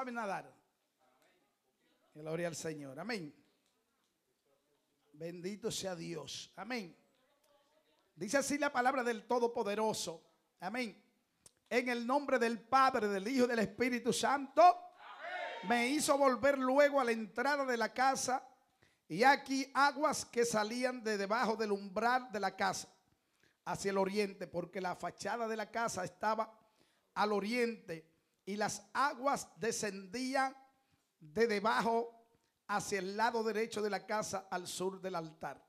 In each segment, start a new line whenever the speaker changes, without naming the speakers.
saben nadar? Gloria al Señor. Amén. Bendito sea Dios. Amén. Dice así la palabra del Todopoderoso. Amén. En el nombre del Padre, del Hijo y del Espíritu Santo. Me hizo volver luego a la entrada de la casa. Y aquí aguas que salían de debajo del umbral de la casa hacia el oriente, porque la fachada de la casa estaba al oriente y las aguas descendían de debajo hacia el lado derecho de la casa al sur del altar.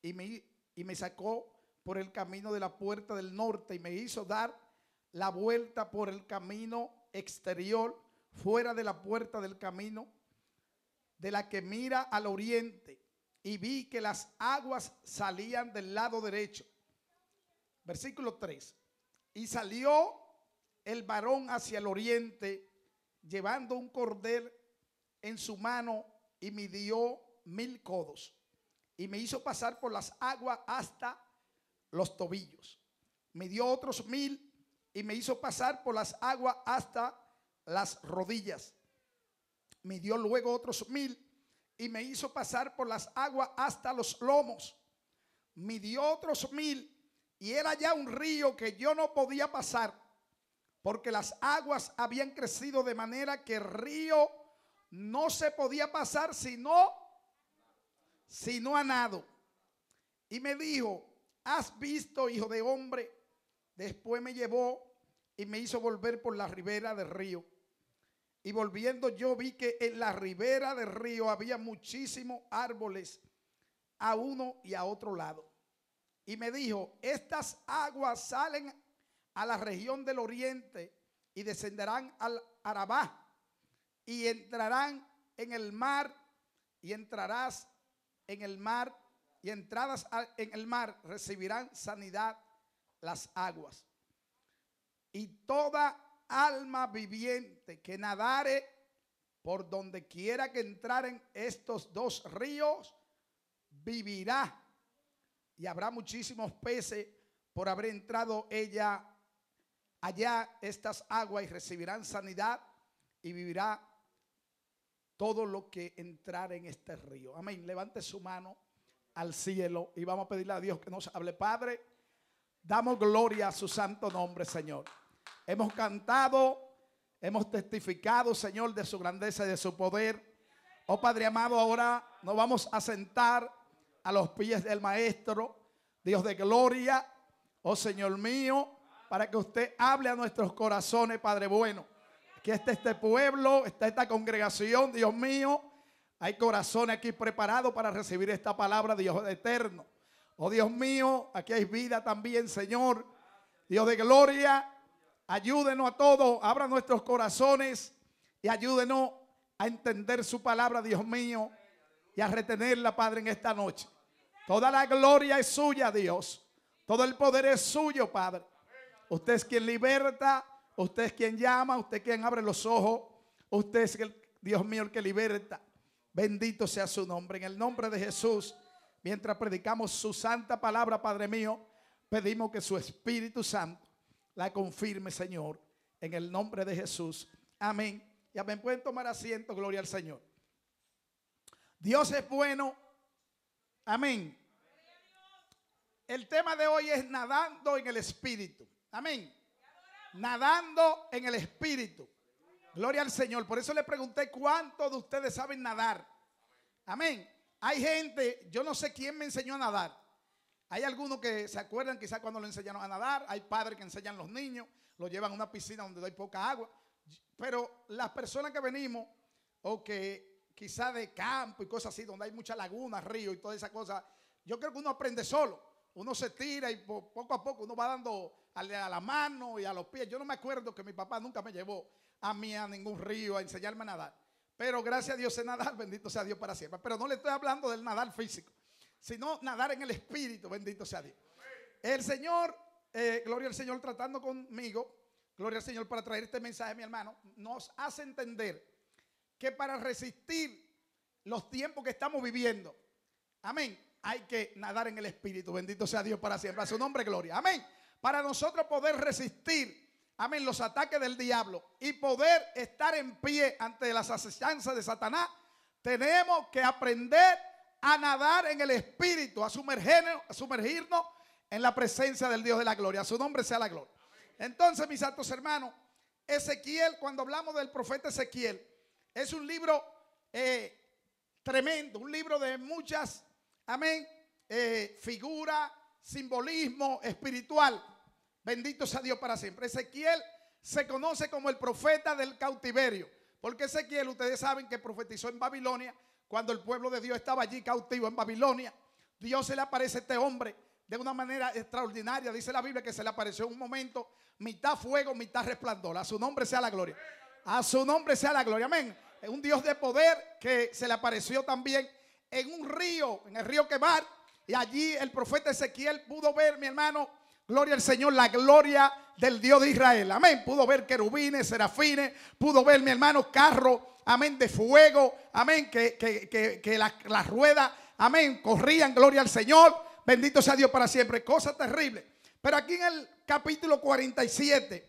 Y me, y me sacó por el camino de la puerta del norte y me hizo dar la vuelta por el camino exterior, fuera de la puerta del camino, de la que mira al oriente. Y vi que las aguas salían del lado derecho. Versículo 3. Y salió el varón hacia el oriente, llevando un cordel en su mano y midió mil codos. Y me hizo pasar por las aguas hasta los tobillos. Me dio otros mil y me hizo pasar por las aguas hasta las rodillas. Me dio luego otros mil y me hizo pasar por las aguas hasta los lomos. Me dio otros mil y era ya un río que yo no podía pasar porque las aguas habían crecido de manera que el río no se podía pasar sino, sino a nado. Y me dijo, ¿has visto, hijo de hombre? Después me llevó y me hizo volver por la ribera del río. Y volviendo yo vi que en la ribera del río había muchísimos árboles a uno y a otro lado. Y me dijo, estas aguas salen a la región del oriente y descenderán al Arabá y entrarán en el mar y entrarás en el mar y entradas en el mar recibirán sanidad las aguas. Y toda alma viviente que nadare por donde quiera que entraren estos dos ríos, vivirá. Y habrá muchísimos peces por haber entrado ella allá estas aguas y recibirán sanidad y vivirá todo lo que entrar en este río. Amén. Levante su mano al cielo y vamos a pedirle a Dios que nos hable. Padre, damos gloria a su santo nombre, Señor. Hemos cantado, hemos testificado, Señor, de su grandeza y de su poder. Oh Padre amado, ahora nos vamos a sentar a los pies del Maestro, Dios de gloria. Oh Señor mío, para que usted hable a nuestros corazones, Padre bueno. Que está este pueblo, está esta congregación, Dios mío. Hay corazones aquí preparados para recibir esta palabra, Dios eterno. Oh Dios mío, aquí hay vida también, Señor. Dios de gloria, ayúdenos a todos, abra nuestros corazones y ayúdenos a entender su palabra, Dios mío, y a retenerla, Padre, en esta noche. Toda la gloria es suya, Dios. Todo el poder es suyo, Padre. Usted es quien liberta, usted es quien llama, usted es quien abre los ojos, usted es el Dios mío el que liberta. Bendito sea su nombre. En el nombre de Jesús, mientras predicamos su santa palabra, Padre mío, pedimos que su Espíritu Santo la confirme, Señor, en el nombre de Jesús. Amén. Y amén. Pueden tomar asiento, gloria al Señor. Dios es bueno. Amén. El tema de hoy es nadando en el Espíritu. Amén. Nadando en el Espíritu. Gloria al Señor. Por eso le pregunté cuántos de ustedes saben nadar. Amén. Hay gente, yo no sé quién me enseñó a nadar. Hay algunos que se acuerdan quizás cuando lo enseñaron a nadar. Hay padres que enseñan a los niños, lo llevan a una piscina donde hay poca agua. Pero las personas que venimos, o que quizás de campo y cosas así, donde hay mucha laguna, río y todas esas cosas, yo creo que uno aprende solo. Uno se tira y poco a poco uno va dando a la mano y a los pies. Yo no me acuerdo que mi papá nunca me llevó a mí a ningún río a enseñarme a nadar. Pero gracias a Dios sé nadar, bendito sea Dios para siempre. Pero no le estoy hablando del nadar físico, sino nadar en el espíritu, bendito sea Dios. El Señor, eh, gloria al Señor tratando conmigo, gloria al Señor para traer este mensaje, mi hermano, nos hace entender que para resistir los tiempos que estamos viviendo, amén, hay que nadar en el espíritu, bendito sea Dios para siempre, a su nombre, gloria, amén. Para nosotros poder resistir amén, los ataques del diablo y poder estar en pie ante las asechanzas de Satanás, tenemos que aprender a nadar en el Espíritu, a sumergirnos, a sumergirnos en la presencia del Dios de la gloria. A su nombre sea la gloria. Entonces, mis santos hermanos, Ezequiel, cuando hablamos del profeta Ezequiel, es un libro eh, tremendo, un libro de muchas, amén, eh, simbolismo espiritual. Bendito sea Dios para siempre. Ezequiel se conoce como el profeta del cautiverio, porque Ezequiel, ustedes saben que profetizó en Babilonia, cuando el pueblo de Dios estaba allí cautivo en Babilonia. Dios se le aparece a este hombre de una manera extraordinaria. Dice la Biblia que se le apareció en un momento mitad fuego, mitad resplandor. A su nombre sea la gloria. A su nombre sea la gloria. Amén. Un Dios de poder que se le apareció también en un río, en el río Quebar. Y allí el profeta Ezequiel pudo ver, mi hermano, gloria al Señor, la gloria del Dios de Israel. Amén. Pudo ver querubines, serafines, pudo ver, mi hermano, carro, amén, de fuego. Amén. Que, que, las ruedas, amén, corrían, gloria al Señor. Bendito sea Dios para siempre. Cosa terrible. Pero aquí en el capítulo 47,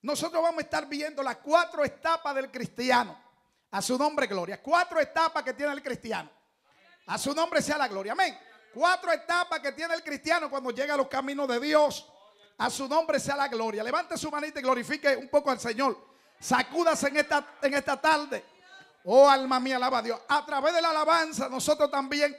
nosotros vamos a estar viendo las cuatro etapas del cristiano. A su nombre, gloria. Cuatro etapas que tiene el cristiano. A su nombre sea la gloria. Amén. Cuatro etapas que tiene el cristiano cuando llega a los caminos de Dios. A su nombre sea la gloria. Levante su manita y glorifique un poco al Señor. Sacúdase en esta, en esta tarde. Oh alma mía, alaba a Dios. A través de la alabanza nosotros también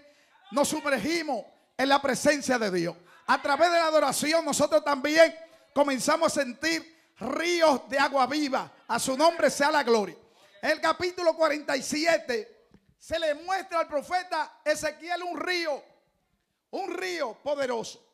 nos sumergimos en la presencia de Dios. A través de la adoración nosotros también comenzamos a sentir ríos de agua viva. A su nombre sea la gloria. el capítulo 47 se le muestra al profeta Ezequiel un río, un río poderoso.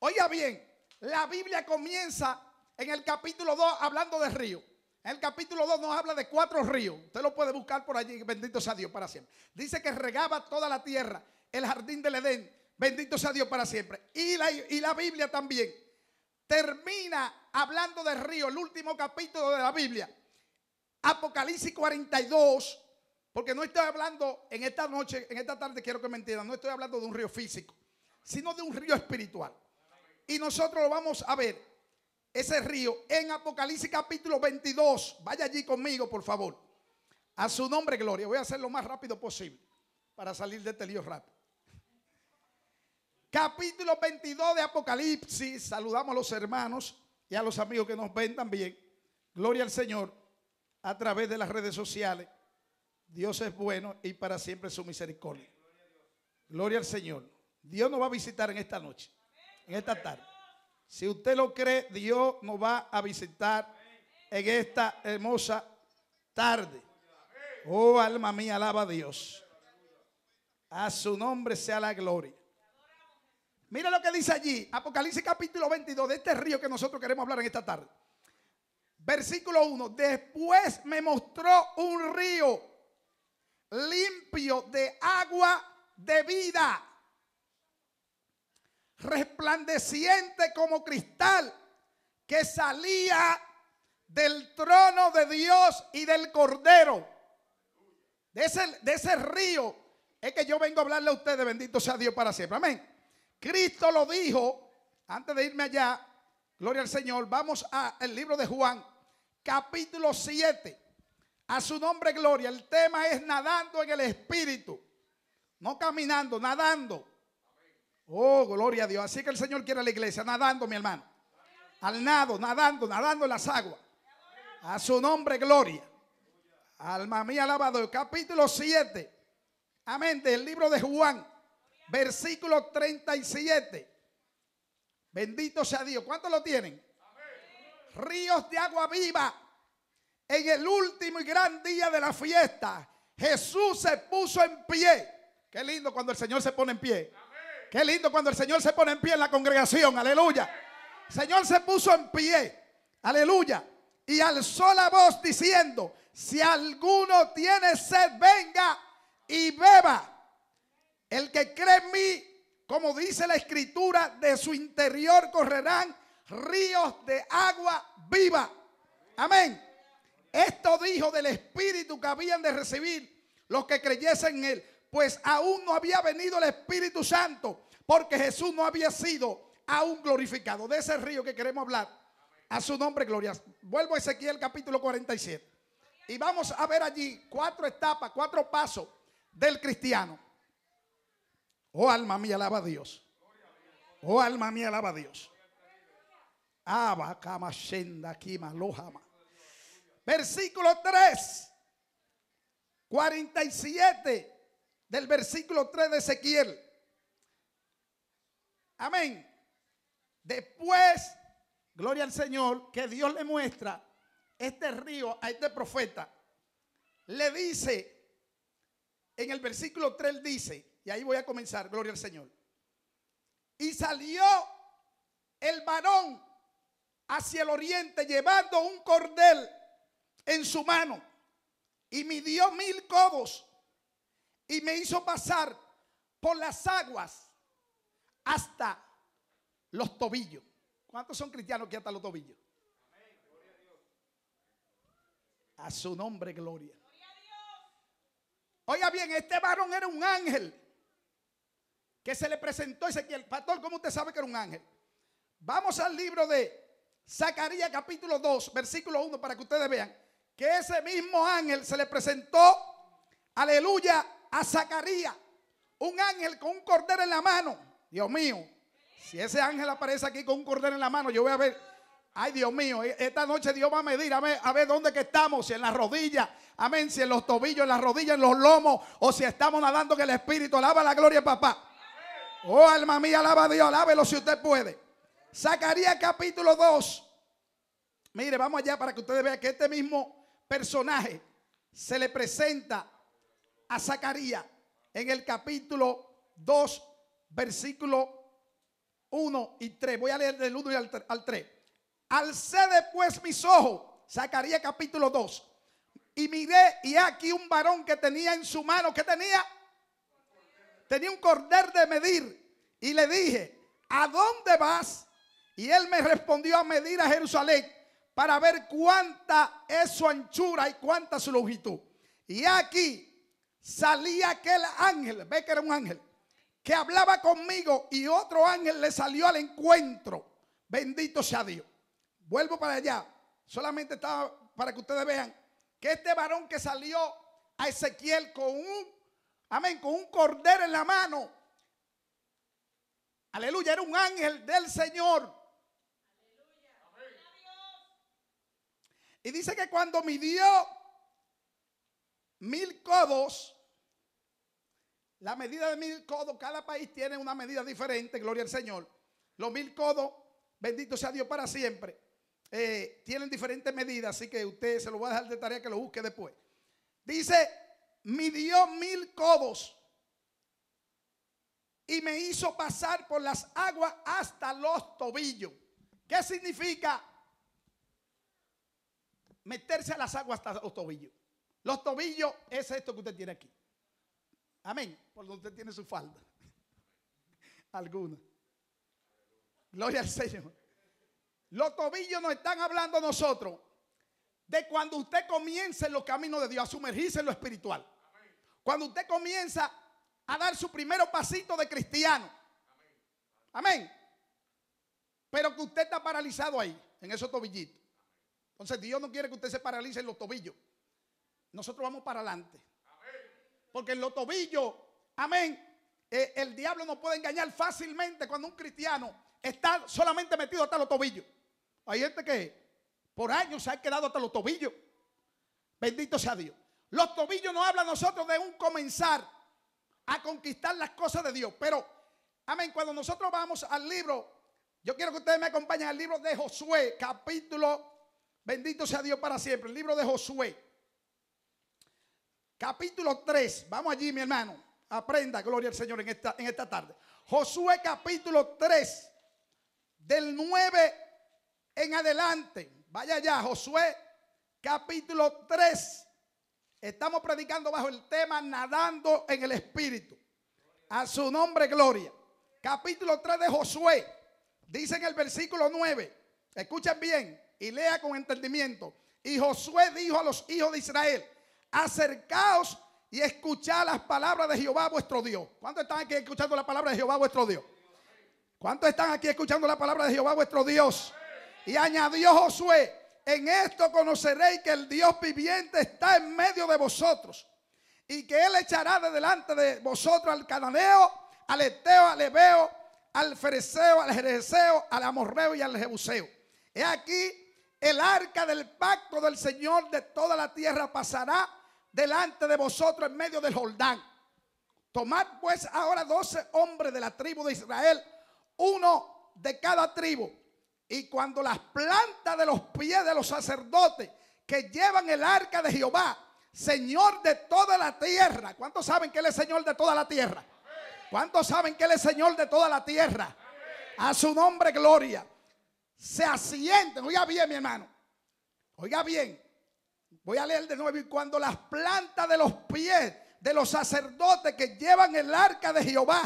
Oiga bien, la Biblia comienza en el capítulo 2 hablando de río. En el capítulo 2 nos habla de cuatro ríos. Usted lo puede buscar por allí. Bendito sea Dios para siempre. Dice que regaba toda la tierra, el jardín del Edén. Bendito sea Dios para siempre. Y la, y la Biblia también termina hablando de río, el último capítulo de la Biblia. Apocalipsis 42, porque no estoy hablando en esta noche, en esta tarde quiero que me entiendan, no estoy hablando de un río físico, sino de un río espiritual. Y nosotros lo vamos a ver, ese río, en Apocalipsis capítulo 22. Vaya allí conmigo, por favor. A su nombre, gloria. Voy a hacer lo más rápido posible para salir de este lío rápido. Capítulo 22 de Apocalipsis. Saludamos a los hermanos y a los amigos que nos ven también. Gloria al Señor a través de las redes sociales. Dios es bueno y para siempre su misericordia. Gloria al Señor. Dios nos va a visitar en esta noche, en esta tarde. Si usted lo cree, Dios nos va a visitar en esta hermosa tarde. Oh, alma mía, alaba a Dios. A su nombre sea la gloria. Mira lo que dice allí, Apocalipsis capítulo 22, de este río que nosotros queremos hablar en esta tarde. Versículo 1, después me mostró un río limpio de agua de vida, resplandeciente como cristal, que salía del trono de Dios y del Cordero. De ese, de ese río es que yo vengo a hablarle a ustedes, bendito sea Dios para siempre. Amén. Cristo lo dijo, antes de irme allá, gloria al Señor, vamos al libro de Juan, capítulo 7. A su nombre, gloria. El tema es nadando en el Espíritu. No caminando, nadando. Oh, gloria a Dios. Así que el Señor quiere a la iglesia, nadando, mi hermano. Al nado, nadando, nadando en las aguas. A su nombre, gloria. Alma mía, alabado. Capítulo 7. Amén. Del libro de Juan versículo 37. Bendito sea Dios. ¿Cuántos lo tienen? Ríos de agua viva. En el último y gran día de la fiesta, Jesús se puso en pie. Qué lindo cuando el Señor se pone en pie. Qué lindo cuando el Señor se pone en pie en la congregación. Aleluya. Señor se puso en pie. Aleluya. Y alzó la voz diciendo, si alguno tiene sed, venga y beba. El que cree en mí, como dice la escritura, de su interior correrán ríos de agua viva. Amén. Esto dijo del Espíritu que habían de recibir los que creyesen en Él. Pues aún no había venido el Espíritu Santo, porque Jesús no había sido aún glorificado. De ese río que queremos hablar A su nombre, gloria. Vuelvo a Ezequiel capítulo 47. Y vamos a ver allí cuatro etapas, cuatro pasos del cristiano. Oh alma mía, alaba a Dios. Oh alma mía, alaba a Dios. Aba, kama, shenda, kima, lohama. Versículo 3. 47 del versículo 3 de Ezequiel. Amén. Después, gloria al Señor, que Dios le muestra este río a este profeta. Le dice, en el versículo 3 dice, y ahí voy a comenzar, gloria al Señor. Y salió el varón hacia el oriente llevando un cordel en su mano y midió mil codos y me hizo pasar por las aguas hasta los tobillos. ¿Cuántos son cristianos que hasta los tobillos? A su nombre, gloria. Oiga bien, este varón era un ángel que se le presentó Ezequiel. Pastor, ¿cómo usted sabe que era un ángel? Vamos al libro de Zacarías capítulo 2, versículo 1, para que ustedes vean que ese mismo ángel se le presentó, aleluya, a Zacarías. Un ángel con un cordero en la mano. Dios mío, si ese ángel aparece aquí con un cordero en la mano, yo voy a ver, ay Dios mío, e-, esta noche Dios va a medir, a ver, a ver dónde que estamos, si en las rodillas, amén, si en los tobillos, en las rodillas, en los lomos, o si estamos nadando en el Espíritu. Alaba la gloria, papá. Oh, alma mía, alaba a Dios, alábelo si usted puede. Zacarías capítulo 2. Mire, vamos allá para que ustedes vean que este mismo personaje se le presenta a Zacarías en el capítulo 2, versículo 1 y 3. Voy a leer del 1 y al 3. Alcé después mis ojos, Zacarías capítulo 2, y miré y aquí un varón que tenía en su mano, que tenía? Tenía un cordel de medir. Y le dije, ¿a dónde vas? Y él me respondió a medir a Jerusalén para ver cuánta es su anchura y cuánta su longitud. Y aquí salía aquel ángel, ve que era un ángel, que hablaba conmigo y otro ángel le salió al encuentro. Bendito sea Dios. Vuelvo para allá. Solamente estaba para que ustedes vean que este varón que salió a Ezequiel con un, amén, con un cordero en la mano. Aleluya, era un ángel del Señor. Y dice que cuando midió mil codos, la medida de mil codos, cada país tiene una medida diferente, gloria al Señor. Los mil codos, bendito sea Dios para siempre, eh, tienen diferentes medidas, así que usted se lo va a dejar de tarea que lo busque después. Dice, midió mil codos y me hizo pasar por las aguas hasta los tobillos. ¿Qué significa? Meterse a las aguas hasta los tobillos. Los tobillos es esto que usted tiene aquí. Amén. Por donde usted tiene su falda. Alguna. Gloria al Señor. Los tobillos nos están hablando nosotros de cuando usted comienza en los caminos de Dios, a sumergirse en lo espiritual. Cuando usted comienza a dar su primer pasito de cristiano. Amén. Pero que usted está paralizado ahí, en esos tobillitos. Entonces Dios no quiere que usted se paralice en los tobillos. Nosotros vamos para adelante. Porque en los tobillos, amén, eh, el diablo nos puede engañar fácilmente cuando un cristiano está solamente metido hasta los tobillos. Hay gente que por años se ha quedado hasta los tobillos. Bendito sea Dios. Los tobillos nos hablan a nosotros de un comenzar a conquistar las cosas de Dios. Pero, amén, cuando nosotros vamos al libro, yo quiero que ustedes me acompañen al libro de Josué, capítulo Bendito sea Dios para siempre. El libro de Josué. Capítulo 3. Vamos allí, mi hermano. Aprenda, gloria al Señor, en esta, en esta tarde. Josué capítulo 3. Del 9 en adelante. Vaya allá, Josué capítulo 3. Estamos predicando bajo el tema nadando en el Espíritu. A su nombre, gloria. Capítulo 3 de Josué. Dice en el versículo 9. Escuchen bien y lea con entendimiento. Y Josué dijo a los hijos de Israel, acercaos y escuchad las palabras de Jehová vuestro Dios. ¿Cuántos están aquí escuchando la palabra de Jehová vuestro Dios? ¿Cuántos están aquí escuchando la palabra de Jehová vuestro Dios? Y añadió Josué, en esto conoceréis que el Dios viviente está en medio de vosotros y que él echará de delante de vosotros al cananeo, al eteo, al ebeo, al fereceo, al jereseo, al amorreo y al jebuseo. He aquí el arca del pacto del Señor de toda la tierra pasará delante de vosotros en medio del Jordán. Tomad pues ahora doce hombres de la tribu de Israel, uno de cada tribu. Y cuando las plantas de los pies de los sacerdotes que llevan el arca de Jehová, Señor de toda la tierra. ¿Cuántos saben que Él es Señor de toda la tierra? ¿Cuántos saben que Él es Señor de toda la tierra? A su nombre, gloria. Se asienten. Oiga bien, mi hermano. Oiga bien. Voy a leer de nuevo. Y cuando las plantas de los pies de los sacerdotes que llevan el arca de Jehová,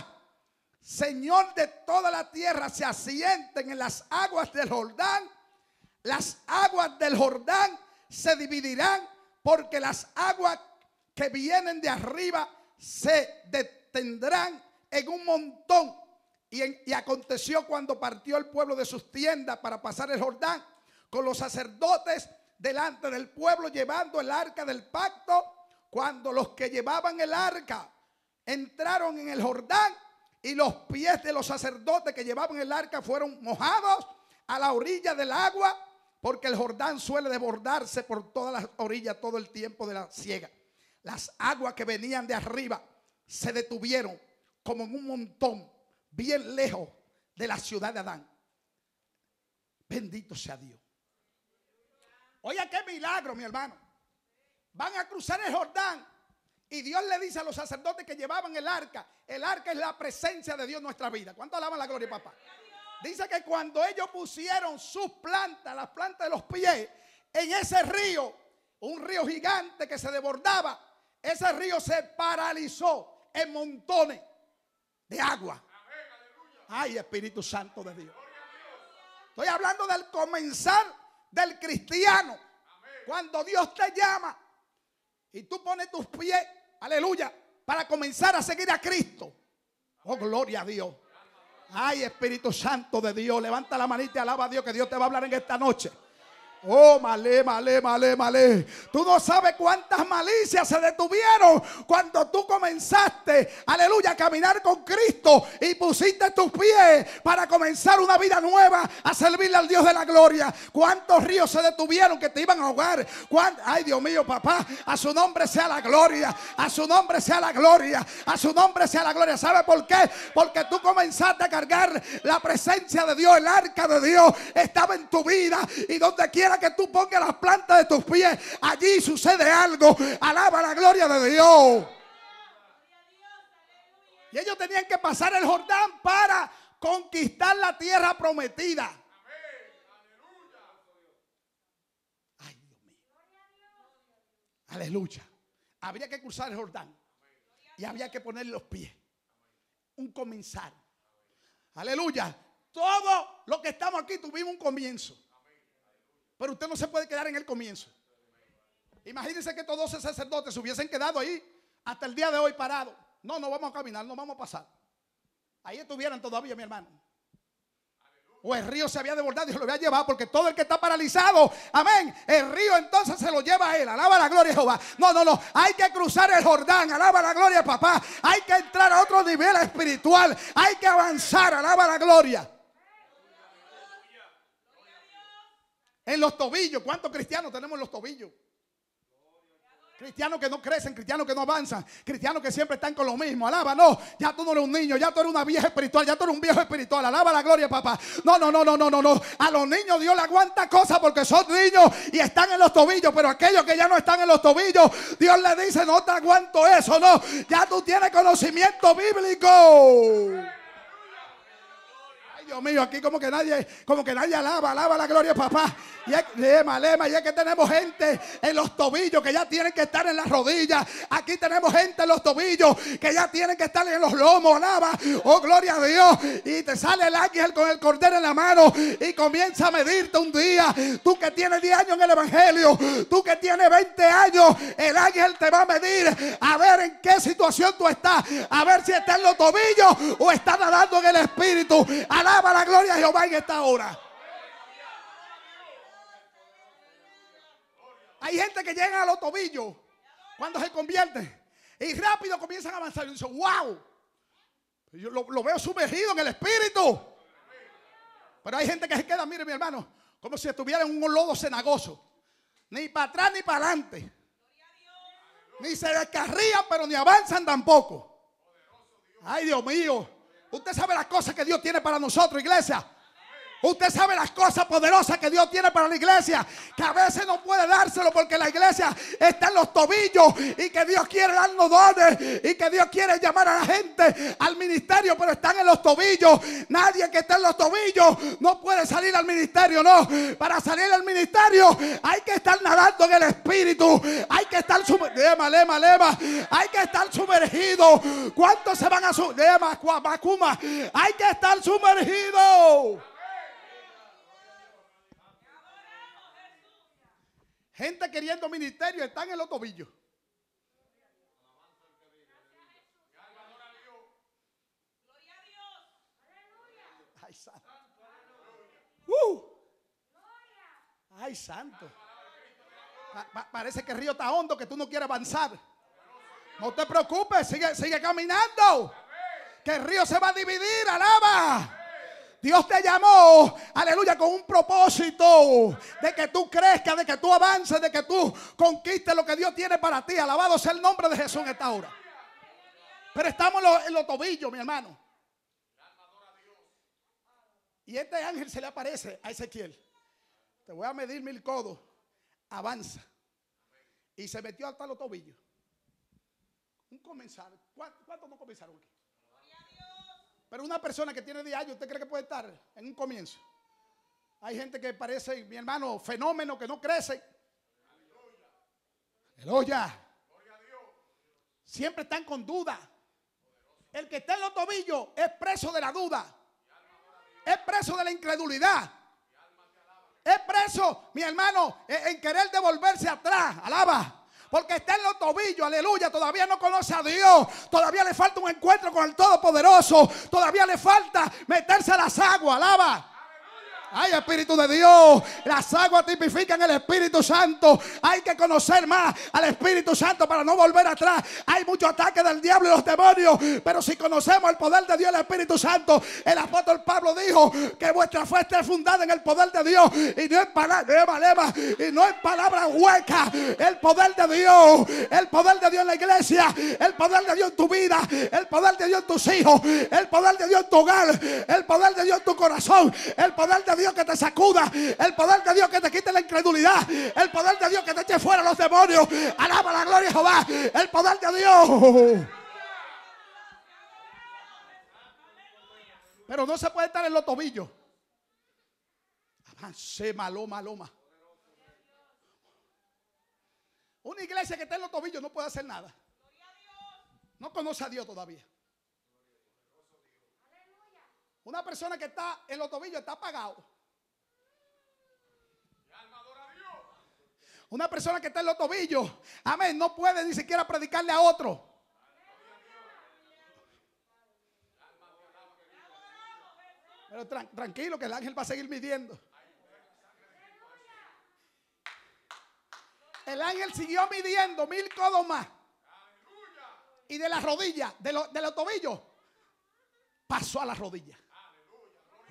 Señor de toda la tierra, se asienten en las aguas del Jordán, las aguas del Jordán se dividirán porque las aguas que vienen de arriba se detendrán en un montón. Y, aconteció cuando partió el pueblo de sus tiendas para pasar el Jordán, con los sacerdotes delante del pueblo llevando el arca del pacto, cuando los que llevaban el arca entraron en el Jordán y los pies de los sacerdotes que llevaban el arca fueron mojados a la orilla del agua porque el Jordán suele desbordarse por todas las orillas todo el tiempo de la siega. Las aguas que venían de arriba se detuvieron como en un montón, bien lejos de la ciudad de Adán. Bendito sea Dios. Oye, qué milagro, mi hermano. Van a cruzar el Jordán y Dios le dice a los sacerdotes que llevaban el arca, el arca es la presencia de Dios en nuestra vida. ¿Cuánto alaban la gloria, papá? Dice que cuando ellos pusieron sus plantas, las plantas de los pies, en ese río, un río gigante que se desbordaba, ese río se paralizó en montones de agua. Ay, Espíritu Santo de Dios. Estoy hablando del comenzar del cristiano. Cuando Dios te llama y tú pones tus pies, aleluya, para comenzar a seguir a Cristo. Oh, gloria a Dios. Ay, Espíritu Santo de Dios, levanta la manita y alaba a Dios que Dios te va a hablar en esta noche. Oh, malé, malé, malé, malé. Tú no sabes cuántas malicias se detuvieron cuando tú comenzaste, aleluya, a caminar con Cristo y pusiste tus pies para comenzar una vida nueva, a servirle al Dios de la gloria. ¿Cuántos ríos se detuvieron que te iban a ahogar? Ay, Dios mío, papá, a su nombre sea la gloria, a su nombre sea la gloria, a su nombre sea la gloria. ¿Sabe por qué? Porque tú comenzaste a cargar la presencia de Dios, el arca de Dios estaba en tu vida y donde quiera que tú pongas las plantas de tus pies, allí sucede algo. Alaba la gloria de Dios. Y ellos tenían que pasar el Jordán para conquistar la tierra prometida. Ay, Dios mío. Aleluya. Habría que cruzar el Jordán. Y había que poner los pies. Un comenzar. Aleluya. Todo lo que estamos aquí tuvimos un comienzo. Pero usted no se puede quedar en el comienzo. Imagínense que todos esos sacerdotes se hubiesen quedado ahí hasta el día de hoy parados. No, no vamos a caminar, no vamos a pasar. Ahí estuvieran todavía, mi hermano. O el río se había desbordado y se lo había llevado porque todo el que está paralizado, amén, el río entonces se lo lleva a él. Alaba la gloria de Jehová. No, no, no, hay que cruzar el Jordán. Alaba la gloria, papá. Hay que entrar a otro nivel espiritual. Hay que avanzar. Alaba la gloria. En los tobillos. ¿Cuántos cristianos tenemos en los tobillos? Cristianos que no crecen, cristianos que no avanzan, cristianos que siempre están con lo mismo. Alaba, no, ya tú no eres un niño, ya tú eres una vieja espiritual, ya tú eres un viejo espiritual. Alaba la gloria, papá. No, no, no, no, no, no, no. A los niños Dios le aguanta cosas porque son niños y están en los tobillos, pero aquellos que ya no están en los tobillos, Dios le dice, no te aguanto eso, no. Ya tú tienes conocimiento bíblico. Dios mío, aquí como que nadie, como que nadie alaba, alaba la gloria, papá. Y lema, lema, y es que tenemos gente en los tobillos que ya tienen que estar en las rodillas. Aquí tenemos gente en los tobillos que ya tienen que estar en los lomos, alaba. Oh, gloria a Dios. Y te sale el ángel con el cordero en la mano y comienza a medirte un día. Tú que tienes 10 años en el evangelio, tú que tienes 20 años, el ángel te va a medir a ver en qué situación tú estás, a ver si está en los tobillos o está nadando en el espíritu. Alaba Alaba la gloria de Jehová en esta hora. Hay gente que llega a los tobillos cuando se convierte y rápido comienzan a avanzar. Y dice, wow, yo lo, veo sumergido en el espíritu. Pero hay gente que se queda, mire mi hermano, como si estuviera en un lodo cenagoso. Ni para atrás ni para adelante. Ni se descarrían, pero ni avanzan tampoco. Ay, Dios mío. Usted sabe las cosas que Dios tiene para nosotros, iglesia. Usted sabe las cosas poderosas que Dios tiene para la iglesia. Que a veces no puede dárselo porque la iglesia está en los tobillos. Y que Dios quiere darnos dones. Y que Dios quiere llamar a la gente al ministerio. Pero están en los tobillos. Nadie que esté en los tobillos no puede salir al ministerio. No. Para salir al ministerio hay que estar nadando en el espíritu. Hay que estar sumergido. Lema, lema, Hay que estar sumergido. ¿Cuántos se van a su lema, Hay que estar sumergido. Gente queriendo ministerio están en los tobillos. Ay, santo. Uh. Ay, santo. parece que el río está hondo, que tú no quieres avanzar. No te preocupes, sigue, sigue caminando. Que el río se va a dividir, alaba. Dios te llamó, aleluya, con un propósito de que tú crezcas, de que tú avances, de que tú conquistes lo que Dios tiene para ti. Alabado sea el nombre de Jesús en esta hora. Pero estamos en los, tobillos, mi hermano. Y este ángel se le aparece a Ezequiel. Te voy a medir mil codos. Avanza. Y se metió hasta los tobillos. Un comenzar. ¿Cuántos no comenzaron aquí? Pero una persona que tiene 10 años, ¿usted cree que puede estar en un comienzo? Hay gente que parece, mi hermano, fenómeno que no crece. Aleluya. Siempre están con duda. El que está en los tobillos es preso de la duda. Es preso de la incredulidad. Es preso, mi hermano, en querer devolverse atrás. Alaba porque está en los tobillos, aleluya, todavía no conoce a Dios, todavía le falta un encuentro con el Todopoderoso, todavía le falta meterse a las aguas, alaba. Ay, Espíritu de Dios. Las aguas tipifican el Espíritu Santo. Hay que conocer más al Espíritu Santo para no volver atrás. Hay mucho ataque del diablo y los demonios. Pero si conocemos el poder de Dios, el Espíritu Santo, el apóstol Pablo dijo que vuestra fe esté fundada en el poder de Dios. Y no en palabras, y no en palabras huecas. El poder de Dios. El poder de Dios en la iglesia. El poder de Dios en tu vida. El poder de Dios en tus hijos. El poder de Dios en tu hogar. El poder de Dios en tu corazón. El poder de Dios que te sacuda, el poder de Dios que te quite la incredulidad, el poder de Dios que te eche fuera los demonios. Alaba la gloria de Jehová, el poder de Dios. Pero no se puede estar en los tobillos. Avance, maloma, loma. Una iglesia que está en los tobillos no puede hacer nada. No conoce a Dios todavía. Una persona que está en los tobillos está apagado. Una persona que está en los tobillos, amén, no puede ni siquiera predicarle a otro. Pero tranquilo que el ángel va a seguir midiendo. El ángel siguió midiendo mil codos más. Y de las rodillas, de, de los tobillos, pasó a las rodillas.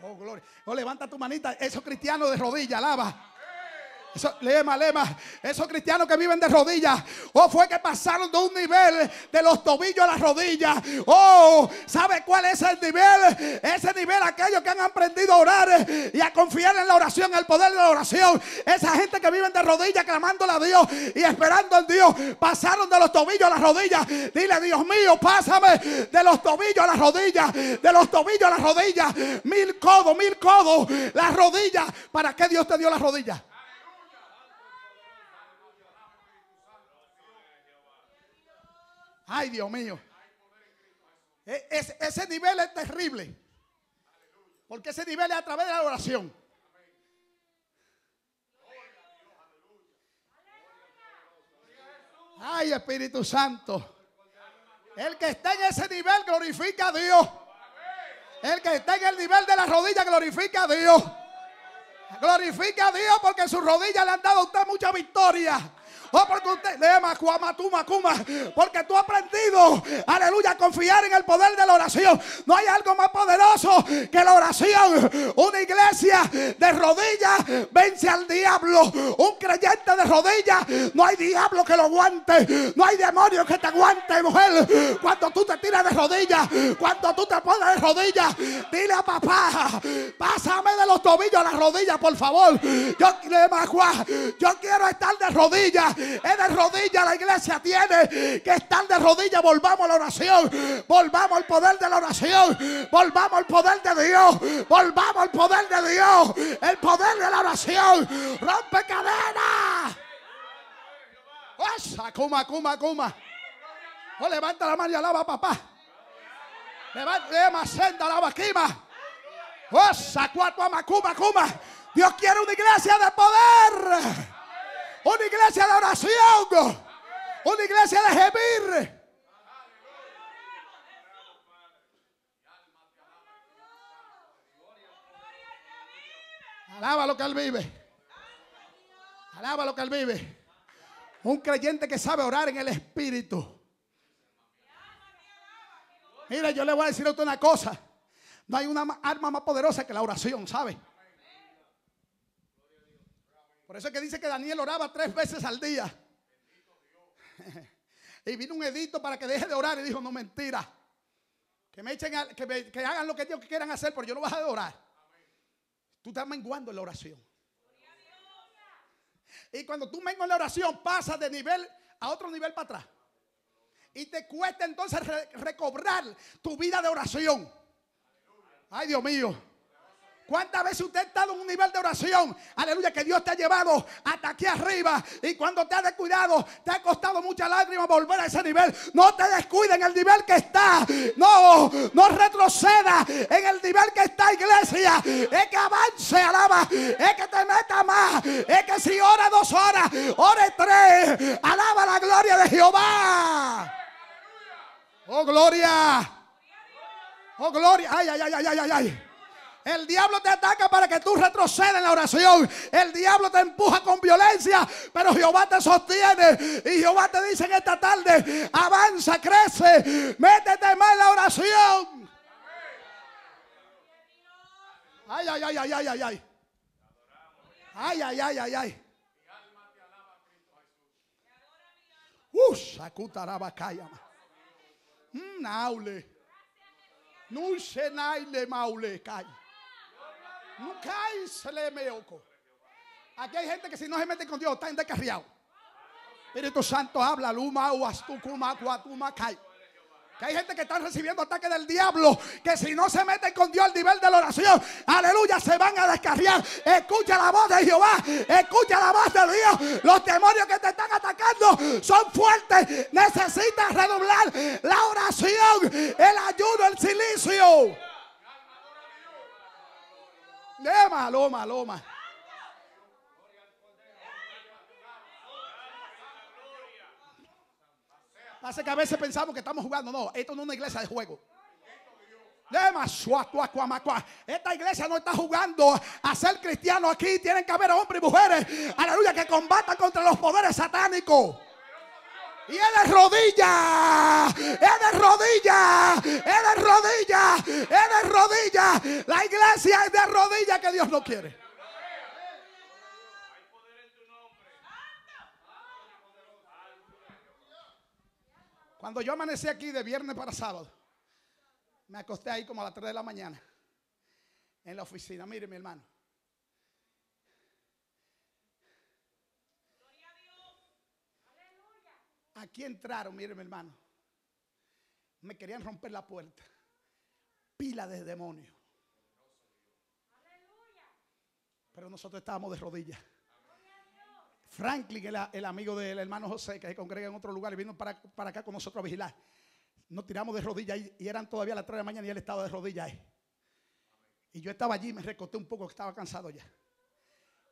Oh, gloria. Oh, levanta tu manita. Esos cristianos de rodillas, alaba. Lema, lema. Esos cristianos que viven de rodillas. Oh, fue que pasaron de un nivel de los tobillos a las rodillas. Oh, ¿sabe cuál es el nivel? Ese nivel, aquellos que han aprendido a orar y a confiar en la oración, el poder de la oración. Esa gente que viven de rodillas clamándole a Dios y esperando en Dios. Pasaron de los tobillos a las rodillas. Dile, Dios mío, pásame de los tobillos a las rodillas. De los tobillos a las rodillas. Mil codos, mil codos. Las rodillas. ¿Para qué Dios te dio las rodillas? Ay, Dios mío. E, ese nivel es terrible. Porque ese nivel es a través de la oración. Ay, Espíritu Santo. El que está en ese nivel glorifica a Dios. El que está en el nivel de la rodilla glorifica a Dios. Glorifica a Dios porque sus rodillas le han dado a usted mucha victoria. O porque usted, porque tú has aprendido, aleluya, a confiar en el poder de la oración. No hay algo más poderoso que la oración. Una iglesia de rodillas vence al diablo. Un creyente de rodillas, no hay diablo que lo aguante. No hay demonio que te aguante, mujer. Cuando tú te tiras de rodillas, cuando tú te pones de rodillas, dile a papá, pásame de los tobillos a las rodillas, por favor. Yo, yo quiero estar de rodillas. Es de rodillas la iglesia tiene que estar de rodillas. Volvamos a la oración. Volvamos al poder de la oración. Volvamos al poder de Dios. Volvamos al poder de Dios. El poder de la oración. Rompe cadenas. Osa, kuma, kuma, kuma. O oh, levanta la mano y alaba papá. Levanta, senda, alaba, quima. Osa, cuatro, kuma, kuma. Dios quiere una iglesia de poder. Una iglesia de oración. Una iglesia de gemir. Alaba lo que Él vive. Alaba lo que Él vive. Un creyente que sabe orar en el Espíritu. Mira, yo le voy a decir a usted una cosa. No hay una arma más poderosa que la oración, ¿sabe? Por eso es que dice que Daniel oraba tres veces al día. Y vino un edicto para que deje de orar y dijo, no mentira. Que me echen, que, que hagan lo que ellos quieran hacer, pero yo no voy a dejar de orar. Tú estás menguando en la oración. Y cuando tú menguas en la oración, pasas de nivel a otro nivel para atrás. Y te cuesta entonces recobrar tu vida de oración. Ay, Dios mío. ¿Cuántas veces usted ha estado en un nivel de oración? Aleluya, que Dios te ha llevado hasta aquí arriba. Y cuando te ha descuidado, te ha costado muchas lágrimas volver a ese nivel. No te descuide en el nivel que está. No, no retroceda en el nivel que está, iglesia. Es que avance, alaba. Es que te meta más. Es que si ora dos horas, ore tres. Alaba la gloria de Jehová. Oh, gloria. Oh, gloria. Ay, ay, ay, ay, ay, ay. El diablo te ataca para que tú retrocedas en la oración. El diablo te empuja con violencia, pero Jehová te sostiene. Y Jehová te dice en esta tarde, avanza, crece, métete más en la oración. Ay, ay, ay, ay, ay, ay, ay. Ay, ay, ay, ay, ay. Uh, sacutaraba mm, Naule. Se naile maule cae. Nunca se le meoco. Aquí hay gente que si no se mete con Dios está en descarriado. Espíritu Santo habla, luma, uastukuma, guatuma, kai. Que hay gente que está recibiendo ataques del diablo. Que si no se meten con Dios al nivel de la oración, aleluya, se van a descarriar. Escucha la voz de Jehová. Escucha la voz de Dios. Los demonios que te están atacando son fuertes. Necesitas redoblar la oración, el ayuno, el silicio. Lema, loma, loma. Hace que a veces pensamos que estamos jugando. No, esto no es una iglesia de juego. Esta iglesia no está jugando a ser cristiano aquí. Tienen que haber hombres y mujeres, aleluya, que combatan contra los poderes satánicos. Y es de rodillas, es de rodillas, es de rodillas, es de rodillas. La iglesia es de rodillas que Dios no quiere. Cuando yo amanecí aquí de viernes para sábado, me acosté ahí como a las 3 de la mañana en la oficina. Mire, mi hermano. Aquí entraron, mire mi hermano. Me querían romper la puerta. Pila de demonios. Pero nosotros estábamos de rodillas. Franklin, el, el, amigo del hermano José, que se congrega en otro lugar y vino para, acá con nosotros a vigilar. Nos tiramos de rodillas y, eran todavía las 3 de la mañana y él estaba de rodillas ahí. Y yo estaba allí, me recosté un poco, estaba cansado ya.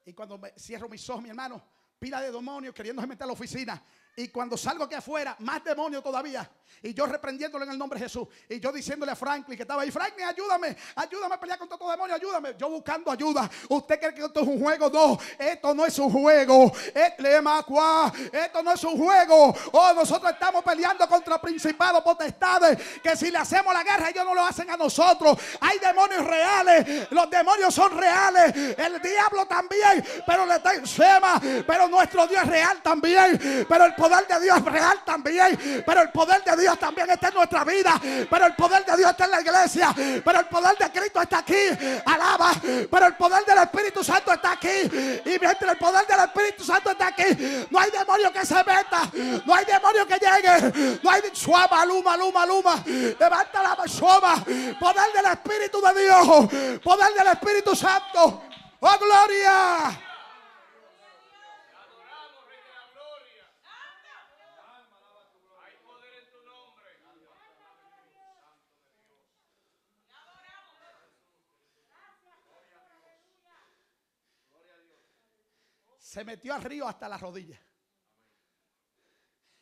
Y cuando me cierro mis ojos, mi hermano, pila de demonios queriéndose meter a la oficina. Y cuando salgo aquí afuera, más demonio todavía. Y yo reprendiéndolo en el nombre de Jesús. Y yo diciéndole a Franklin que estaba ahí, Franklin, ayúdame, ayúdame a pelear contra todo demonio, ayúdame. Yo buscando ayuda. ¿Usted cree que esto es un juego? No, esto no es un juego. Esto no es un juego. Oh, nosotros estamos peleando contra principados, potestades. Que si le hacemos la guerra, ellos no lo hacen a nosotros. Hay demonios reales. Los demonios son reales. El diablo también. Pero le está encima. Pero nuestro Dios es real también. Pero el poder de Dios es real también. Pero el poder de Dios también está en nuestra vida. Pero el poder de Dios está en la iglesia. Pero el poder de Cristo está aquí. Alaba. Pero el poder del Espíritu Santo está aquí. Y mientras el poder del Espíritu Santo está aquí, no hay demonio que se meta. No hay demonio que llegue. No hay suama, luma, luma, luma. Levanta la suama. Poder del Espíritu de Dios. Poder del Espíritu Santo. Oh, gloria. Se metió al río hasta las rodillas.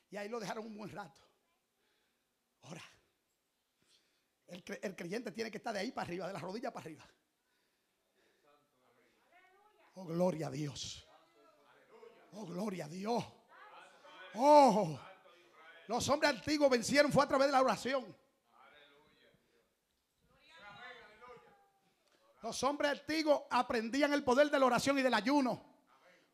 Y ahí lo dejaron un buen rato. Ahora, el, el, creyente tiene que estar de ahí para arriba, de las rodillas para arriba. Oh, gloria a Dios. Oh, gloria a Dios. Oh, los hombres antiguos vencieron fue a través de la oración. Los hombres antiguos aprendían el poder de la oración y del ayuno.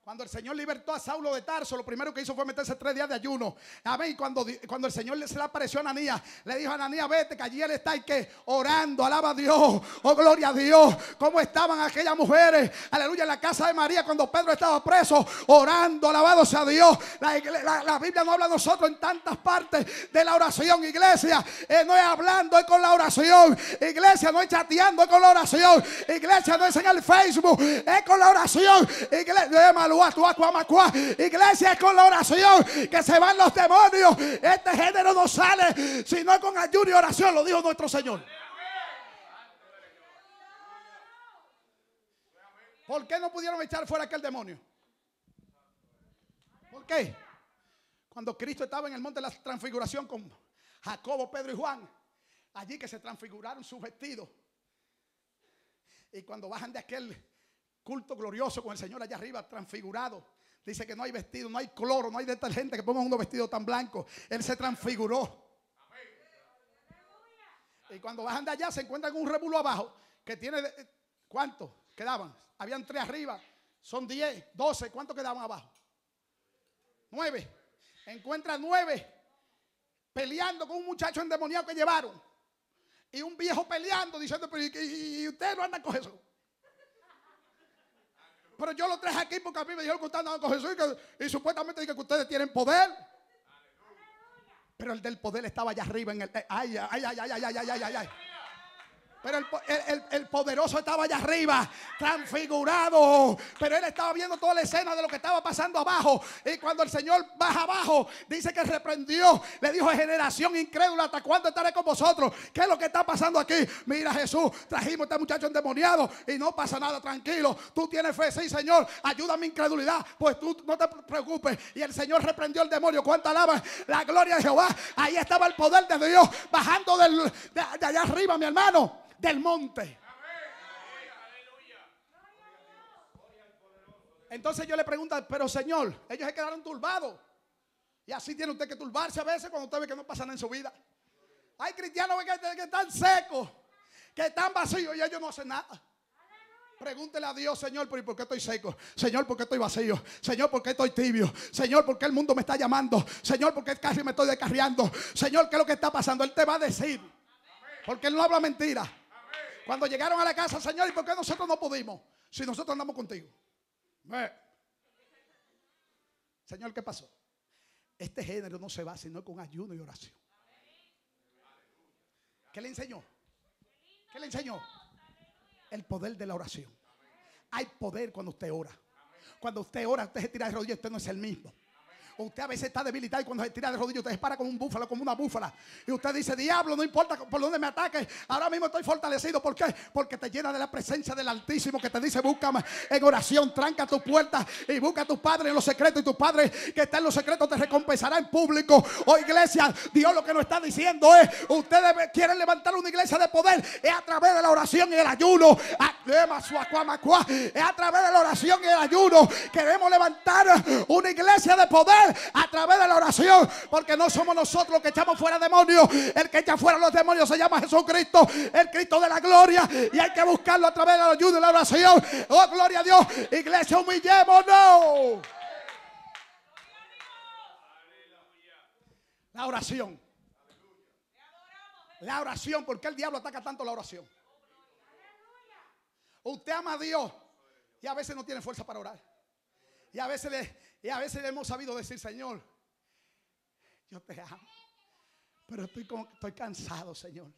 Cuando el Señor libertó a Saulo de Tarso, lo primero que hizo fue meterse tres días de ayuno. Amén. Cuando, cuando el Señor se le apareció a Ananías, le dijo a Ananías, vete, que allí él está y que orando, alaba a Dios, oh gloria a Dios. ¿Cómo estaban aquellas mujeres? Aleluya, en la casa de María cuando Pedro estaba preso, orando, alabado sea Dios. La, Biblia no habla a nosotros en tantas partes de la oración, iglesia. Eh, no es hablando, es con la oración. Iglesia, no es chateando, es con la oración. Iglesia, no es en el Facebook, es con la oración. Iglesia, Iglesia es con la oración que se van los demonios. Este género no sale sino con ayuno y oración, lo dijo nuestro Señor. ¿Por qué no pudieron echar fuera aquel demonio? ¿Por qué? Cuando Cristo estaba en el monte de la transfiguración con Jacobo, Pedro y Juan, allí que se transfiguraron sus vestidos. Y cuando bajan de aquel culto glorioso con el Señor allá arriba, transfigurado. Dice que no hay vestido, no hay cloro, no hay detergente que ponga uno vestido tan blanco. Él se transfiguró. Y cuando bajan de allá se encuentran un rebulo abajo que tiene, ¿cuántos quedaban? Habían tres arriba, son diez, doce, ¿cuántos quedaban abajo? Nueve. Encuentran nueve peleando con un muchacho endemoniado que llevaron. Y un viejo peleando diciendo, pero ¿y, y usted no anda con eso? Pero yo lo traje aquí porque a mí me dijeron que ustedes andaban con Jesús y, supuestamente que ustedes tienen poder. Pero el del poder estaba allá arriba en el. Ay, ay, ay, ay, ay, ay, ay, ay, ay. Pero el, poderoso estaba allá arriba, transfigurado. Pero él estaba viendo toda la escena de lo que estaba pasando abajo. Y cuando el Señor baja abajo, dice que reprendió. Le dijo, generación incrédula, ¿hasta cuándo estaré con vosotros? ¿Qué es lo que está pasando aquí? Mira Jesús, trajimos a este muchacho endemoniado y no pasa nada, tranquilo. Tú tienes fe, sí Señor, ayuda a mi incredulidad. Pues tú no te preocupes. Y el Señor reprendió el demonio. ¿Cuánta alaba la gloria de Jehová? Ahí estaba el poder de Dios bajando de allá arriba, mi hermano del monte. Entonces yo le pregunto, pero Señor, ellos se quedaron turbados. Y así tiene usted que turbarse a veces cuando usted ve que no pasa nada en su vida. Hay cristianos que, están secos, que están vacíos y ellos no hacen nada. Pregúntele a Dios, Señor, ¿por qué estoy seco? Señor, ¿por qué estoy vacío? Señor, ¿por qué estoy tibio? Señor, ¿por qué el mundo me está llamando? Señor, ¿por qué casi me estoy descarriando? Señor, ¿qué es lo que está pasando? Él te va a decir. Porque Él no habla mentira. Cuando llegaron a la casa, Señor, ¿y por qué nosotros no pudimos? Si nosotros andamos contigo. Señor, ¿qué pasó? Este género no se va sino con ayuno y oración. ¿Qué le enseñó? ¿Qué le enseñó? El poder de la oración. Hay poder cuando usted ora. Cuando usted ora, usted se tira de rodillas, usted no es el mismo. Usted a veces está debilitado y cuando se tira de rodillas usted se para como un búfalo, como una búfala. Y usted dice, diablo, no importa por dónde me ataque. Ahora mismo estoy fortalecido. ¿Por qué? Porque te llena de la presencia del Altísimo que te dice, búscame en oración, tranca tu puerta y busca a tu Padre en los secretos. Y tu Padre que está en los secretos te recompensará en público. Oh iglesia, Dios lo que nos está diciendo es, ustedes quieren levantar una iglesia de poder. Es a través de la oración y el ayuno. Es a través de la oración y el ayuno. Queremos levantar una iglesia de poder a través de la oración. Porque no somos nosotros los que echamos fuera demonios. El que echa fuera los demonios se llama Jesucristo, el Cristo de la gloria. Y hay que buscarlo a través de la ayuda y la oración. Oh, gloria a Dios. Iglesia, humillémonos. La oración. La oración. ¿Por qué el diablo ataca tanto la oración? Usted ama a Dios y a veces no tiene fuerza para orar. Y a veces le, y a veces le hemos sabido decir, Señor, yo te amo. Pero estoy, como, estoy cansado, Señor.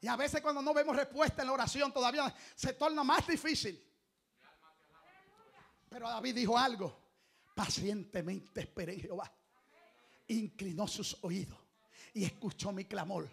Y a veces cuando no vemos respuesta en la oración todavía se torna más difícil. Pero David dijo algo. Pacientemente esperé Jehová. Inclinó sus oídos y escuchó mi clamor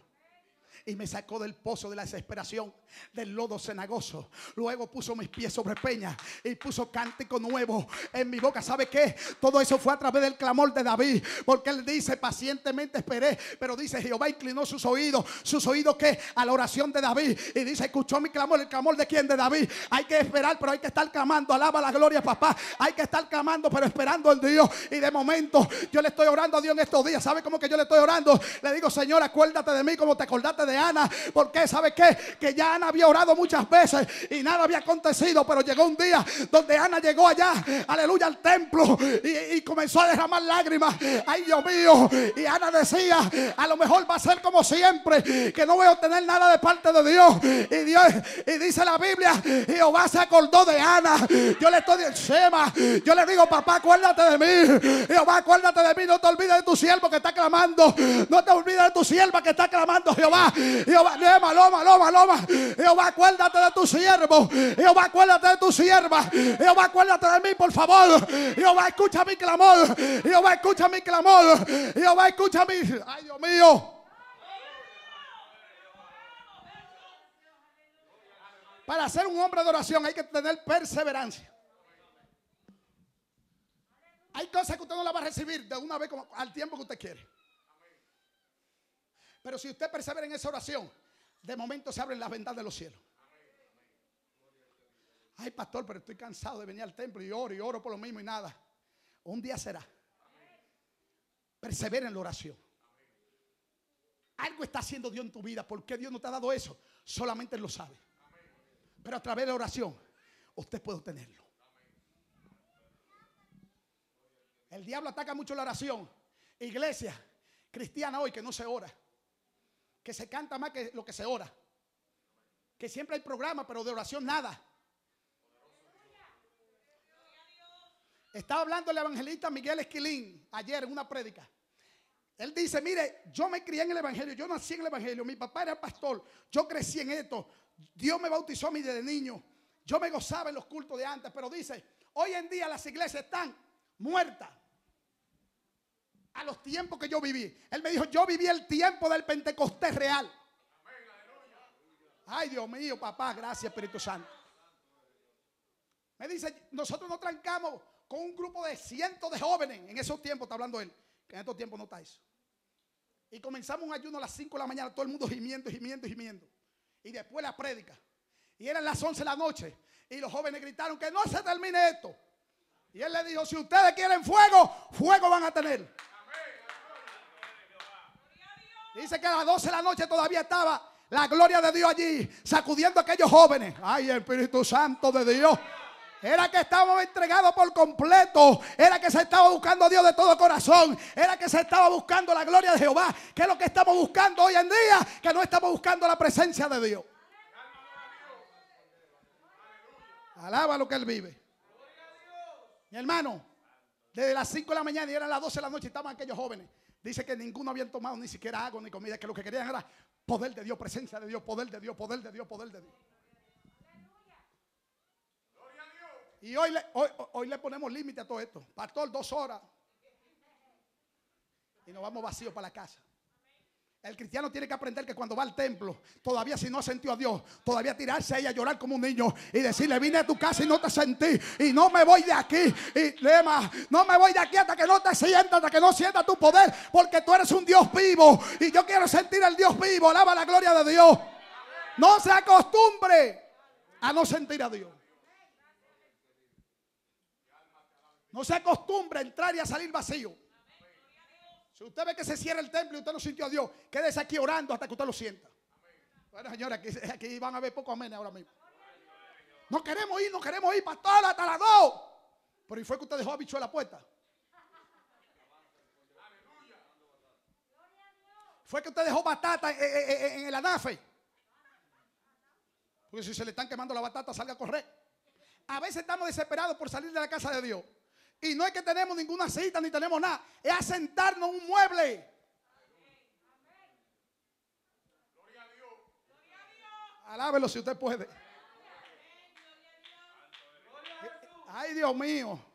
y me sacó del pozo de la desesperación, del lodo cenagoso. Luego puso mis pies sobre peña y puso cántico nuevo en mi boca. ¿Sabe qué? Todo eso fue a través del clamor de David, porque él dice, pacientemente esperé, pero dice, Jehová inclinó sus oídos, sus oídos que a la oración de David y dice, escuchó mi clamor, el clamor de quién? De David. Hay que esperar, pero hay que estar clamando, alaba la gloria, papá. Hay que estar clamando, pero esperando en Dios. Y de momento yo le estoy orando a Dios en estos días. ¿Sabe cómo que yo le estoy orando? Le digo, Señor, acuérdate de mí como te acordaste de Ana. Porque sabe qué? Que ya Ana había orado muchas veces y nada había acontecido. Pero llegó un día donde Ana llegó allá, aleluya, al templo y, comenzó a derramar lágrimas. Ay, Dios mío. Y Ana decía, a lo mejor va a ser como siempre, que no voy a obtener nada de parte de Dios. Y Dios, y dice la Biblia, Jehová se acordó de Ana. Yo le estoy diciendo, yo le digo, papá, acuérdate de mí. Jehová, acuérdate de mí. No te olvides de tu siervo que está clamando. No te olvides de tu sierva que está clamando, Jehová. Jehová, loma, loma, loma, loma. Jehová, acuérdate de tu siervo. Jehová, acuérdate de tu sierva. Jehová, acuérdate de mí, por favor. Jehová, escucha mi clamor. Jehová, escucha mi clamor. Jehová, escucha mi. Ay, Dios mío. Para ser un hombre de oración hay que tener perseverancia. Hay cosas que usted no la va a recibir de una vez como al tiempo que usted quiere. Pero si usted persevera en esa oración, de momento se abren las ventanas de los cielos. Ay, pastor, pero estoy cansado de venir al templo y oro y oro por lo mismo y nada. Un día será. Persevera en la oración. Algo está haciendo Dios en tu vida. ¿Por qué Dios no te ha dado eso? Solamente Él lo sabe. Pero a través de la oración, usted puede obtenerlo. El diablo ataca mucho la oración. Iglesia cristiana hoy que no se ora que se canta más que lo que se ora. Que siempre hay programa, pero de oración nada. Estaba hablando el evangelista Miguel Esquilín ayer en una prédica. Él dice, mire, yo me crié en el Evangelio, yo nací en el Evangelio, mi papá era pastor, yo crecí en esto, Dios me bautizó a mí desde niño, yo me gozaba en los cultos de antes, pero dice, hoy en día las iglesias están muertas a los tiempos que yo viví. Él me dijo, yo viví el tiempo del Pentecostés real. Ay, Dios mío, papá, gracias Espíritu Santo. Me dice, nosotros nos trancamos con un grupo de cientos de jóvenes. En esos tiempos está hablando él, que en estos tiempos no está eso. Y comenzamos un ayuno a las 5 de la mañana, todo el mundo gimiendo, gimiendo, gimiendo. Y después la prédica. Y eran las 11 de la noche. Y los jóvenes gritaron que no se termine esto. Y él le dijo, si ustedes quieren fuego, fuego van a tener. Dice que a las 12 de la noche todavía estaba la gloria de Dios allí, sacudiendo a aquellos jóvenes. Ay, Espíritu Santo de Dios. Era que estábamos entregados por completo. Era que se estaba buscando a Dios de todo corazón. Era que se estaba buscando la gloria de Jehová. Que es lo que estamos buscando hoy en día. Que no estamos buscando la presencia de Dios. Alaba lo que Él vive. Mi hermano, desde las 5 de la mañana y eran las 12 de la noche estaban aquellos jóvenes. Dice que ninguno habían tomado ni siquiera agua ni comida, que lo que querían era poder de Dios, presencia de Dios, poder de Dios, poder de Dios, poder de Dios. Y hoy le, hoy, hoy le ponemos límite a todo esto. Pastor, dos horas. Y nos vamos vacíos para la casa. El cristiano tiene que aprender que cuando va al templo, todavía si no ha sentido a Dios, todavía tirarse a ella a llorar como un niño y decirle, vine a tu casa y no te sentí y no me voy de aquí. Y lema, no me voy de aquí hasta que no te sientas, hasta que no sienta tu poder, porque tú eres un Dios vivo y yo quiero sentir al Dios vivo. Alaba la gloria de Dios. No se acostumbre a no sentir a Dios. No se acostumbre a entrar y a salir vacío. Si usted ve que se cierra el templo y usted no sintió a Dios, quédese aquí orando hasta que usted lo sienta. Bueno, señora, aquí, van a ver poco amén ahora mismo. No queremos ir, no queremos ir, pastor, hasta las dos. Pero ¿y fue que usted dejó a la puerta? Fue que usted dejó batata en, en, en el anafe. Porque si se le están quemando la batata, salga a correr. A veces estamos desesperados por salir de la casa de Dios. Y no es que tenemos ninguna cita ni tenemos nada. Es a sentarnos en un mueble. Alábelo si usted puede. Ay, Dios mío.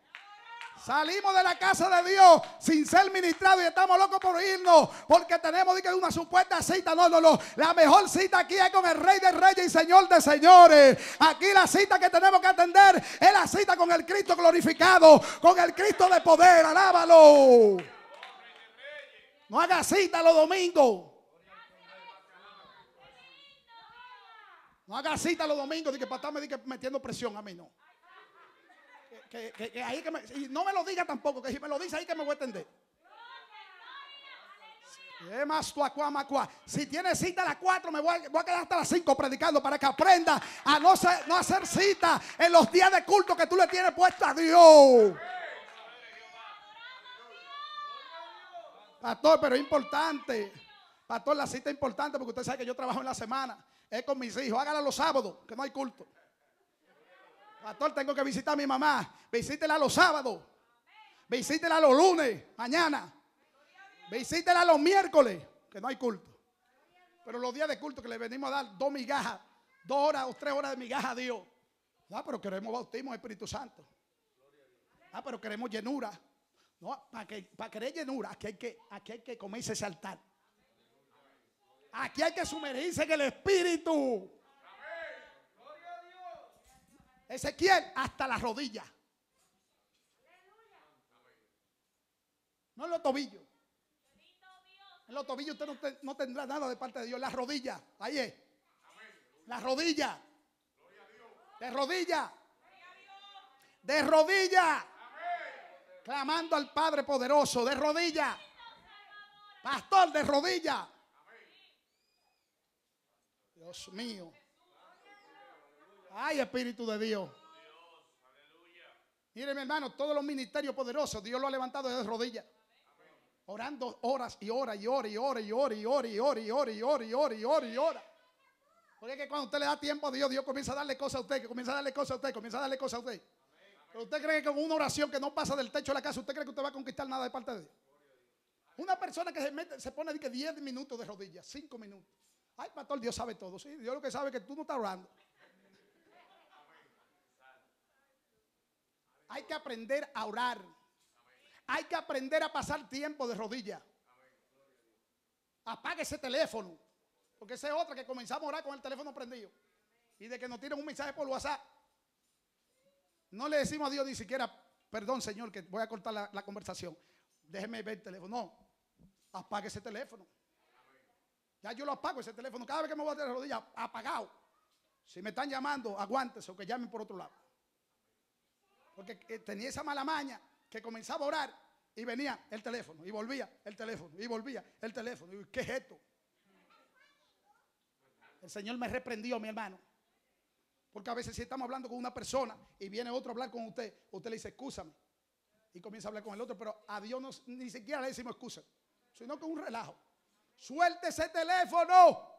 Salimos de la casa de Dios sin ser ministrados y estamos locos por irnos porque tenemos que una supuesta cita. No, no, no. La mejor cita aquí es con el Rey de Reyes y Señor de Señores. Aquí la cita que tenemos que atender es la cita con el Cristo glorificado, con el Cristo de poder. Alábalo. No haga cita los domingos. No haga cita los domingos. que para estarme metiendo presión a mí, no. Que, que, que ahí que me, y no me lo diga tampoco, que si me lo dice ahí que me voy a entender. Si tiene cita a las 4, me voy a, voy a, quedar hasta las 5 predicando para que aprenda a no, ser, no hacer cita en los días de culto que tú le tienes puesto a Dios. Pastor, pero es importante. Pastor, la cita es importante porque usted sabe que yo trabajo en la semana. Es con mis hijos. Hágala los sábados, que no hay culto. Pastor, tengo que visitar a mi mamá. Visítela los sábados. Visítela los lunes, mañana. Visítela los miércoles, que no hay culto. Pero los días de culto que le venimos a dar dos migajas, dos horas o tres horas de migajas a Dios. Ah, pero queremos bautismo Espíritu Santo. Ah, pero queremos llenura. No, para, que, para querer llenura, aquí hay que, aquí hay que comerse ese altar. Aquí hay que sumergirse en el Espíritu. Ezequiel hasta las rodillas. No en los tobillos. En los tobillos usted no, tendrá nada de parte de Dios. Las rodillas. Ahí es. Las rodillas. De rodillas. De rodillas. Clamando al Padre poderoso. De rodillas. Pastor de rodillas. Dios mío. Ay, Espíritu de Dios. Mire, mi hermano, todos los ministerios poderosos, Dios lo ha levantado desde rodillas. Orando horas y horas y horas y horas y horas y horas y horas y horas y horas y horas y horas y horas. Porque es que cuando usted le da tiempo a Dios, Dios comienza a darle cosas a usted, que comienza a darle cosas a usted, comienza a darle cosas a usted. Pero usted cree que con una oración que no pasa del techo de la casa, usted cree que usted va a conquistar nada de parte de Dios. Una persona que se, mete, se pone de 10 minutos de rodillas, 5 minutos. Ay, pastor, Dios sabe todo. Sí, Dios lo que sabe es que tú no estás orando. Hay que aprender a orar. Hay que aprender a pasar tiempo de rodillas. Apague ese teléfono. Porque esa es otra que comenzamos a orar con el teléfono prendido. Y de que nos tiren un mensaje por WhatsApp. No le decimos a Dios ni siquiera, perdón Señor, que voy a cortar la, conversación. Déjeme ver el teléfono. No, apague ese teléfono. Ya yo lo apago ese teléfono. Cada vez que me voy a tirar rodillas, apagado. Si me están llamando, aguántese o que llamen por otro lado. Porque eh, tenía esa mala maña que comenzaba a orar y venía el teléfono y volvía el teléfono y volvía el teléfono. Y, ¿Qué es esto? El Señor me reprendió, mi hermano. Porque a veces si estamos hablando con una persona y viene otro a hablar con usted, usted le dice, excúsame. Y comienza a hablar con el otro, pero a Dios no, ni siquiera le decimos excusa, sino con un relajo. Suelte ese teléfono.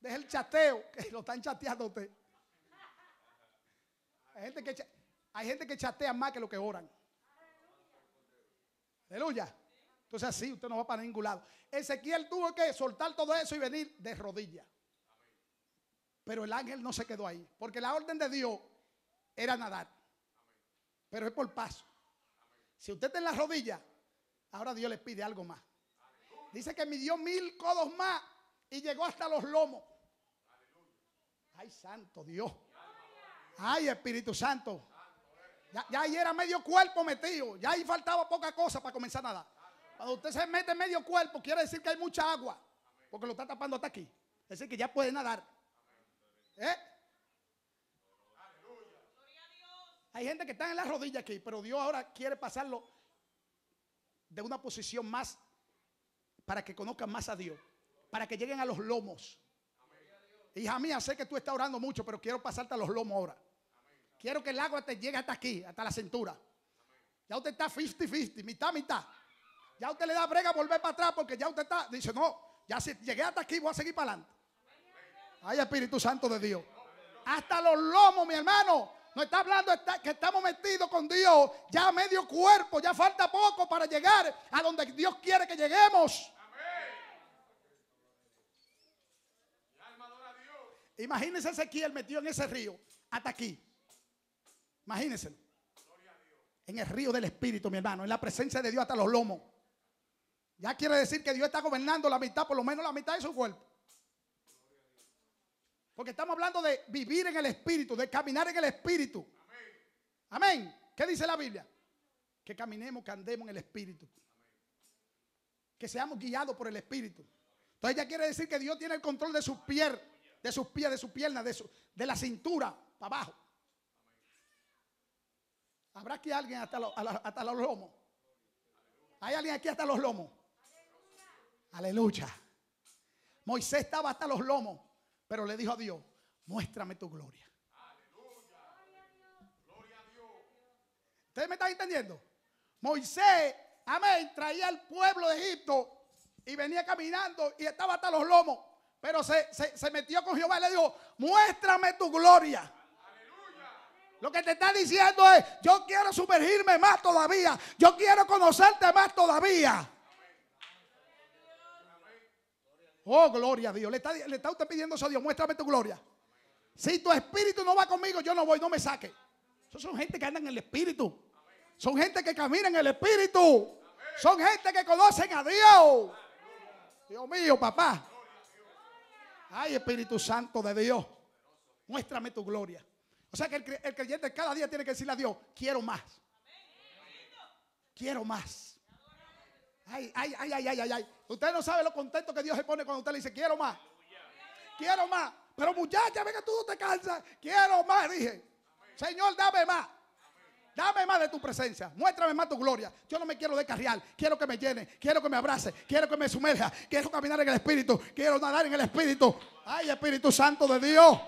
Deja el chateo, que lo están chateando usted. Hay gente que, chatea más que lo que oran. Aleluya. Entonces así usted no va para ningún lado. Ezequiel tuvo que soltar todo eso y venir de rodillas. Pero el ángel no se quedó ahí. Porque la orden de Dios era nadar. Pero es por paso. Si usted está en la rodilla, ahora Dios le pide algo más. Dice que midió mil codos más y llegó hasta los lomos. Ay, santo Dios. Ay, Espíritu Santo. Ya, ahí era medio cuerpo metido. Ya ahí faltaba poca cosa para comenzar a nadar. Cuando usted se mete medio cuerpo, quiere decir que hay mucha agua. Porque lo está tapando hasta aquí. Es decir, que ya puede nadar. ¿Eh? Hay gente que está en la rodilla aquí, pero Dios ahora quiere pasarlo de una posición más para que conozcan más a Dios, para que lleguen a los lomos. Hija mía, sé que tú estás orando mucho, pero quiero pasarte a los lomos ahora. Quiero que el agua te llegue hasta aquí, hasta la cintura. Ya usted está 50-50, mitad, mitad. Ya usted le da brega a volver para atrás porque ya usted está, dice, no, ya si llegué hasta aquí, voy a seguir para adelante. Ay, Espíritu Santo de Dios. Hasta los lomos, mi hermano. No está hablando que estamos metidos con Dios. Ya medio cuerpo, ya falta poco para llegar a donde Dios quiere que lleguemos. Imagínense Ezequiel metido en ese río hasta aquí. Imagínense. En el río del Espíritu, mi hermano, en la presencia de Dios hasta los lomos. Ya quiere decir que Dios está gobernando la mitad, por lo menos la mitad de su cuerpo. Porque estamos hablando de vivir en el Espíritu, de caminar en el Espíritu. Amén. ¿Qué dice la Biblia? Que caminemos, que andemos en el Espíritu. Que seamos guiados por el Espíritu. Entonces ya quiere decir que Dios tiene el control de sus pies, de sus pies, de sus piernas, de, su, de la cintura para abajo. ¿Habrá aquí alguien hasta, hasta los lomos? ¿Hay alguien aquí hasta los lomos? Aleluya. Moisés estaba hasta los lomos, pero le dijo a Dios, muéstrame tu gloria. ¿Ustedes me están entendiendo? Moisés, amén, traía al pueblo de Egipto y venía caminando y estaba hasta los lomos. Pero se, se metió con Jehová y le dijo, muéstrame tu gloria. Lo que te está diciendo es, yo quiero sumergirme más todavía. Yo quiero conocerte más todavía. Oh, gloria a Dios. Le está, le está usted pidiendo eso a Dios. Muéstrame tu gloria. Si tu espíritu no va conmigo, yo no voy, no me saque. Esos son gente que andan en el espíritu. Son gente que camina en el espíritu. Son gente que conocen a Dios. Dios mío, papá. Ay, Espíritu Santo de Dios. Muéstrame tu gloria. O sea que el, creyente cada día tiene que decirle a Dios, quiero más. Quiero más. Ay, ay, ay, ay, ay, ay. Usted no sabe lo contento que Dios se pone cuando usted le dice, quiero más. Quiero más. Pero muchacha, venga, tú no te cansas. Quiero más, dije. Señor, dame más. Dame más de tu presencia. Muéstrame más tu gloria. Yo no me quiero descarriar. Quiero que me llene. Quiero que me abrace. Quiero que me sumerja. Quiero caminar en el Espíritu. Quiero nadar en el Espíritu. Ay, Espíritu Santo de Dios.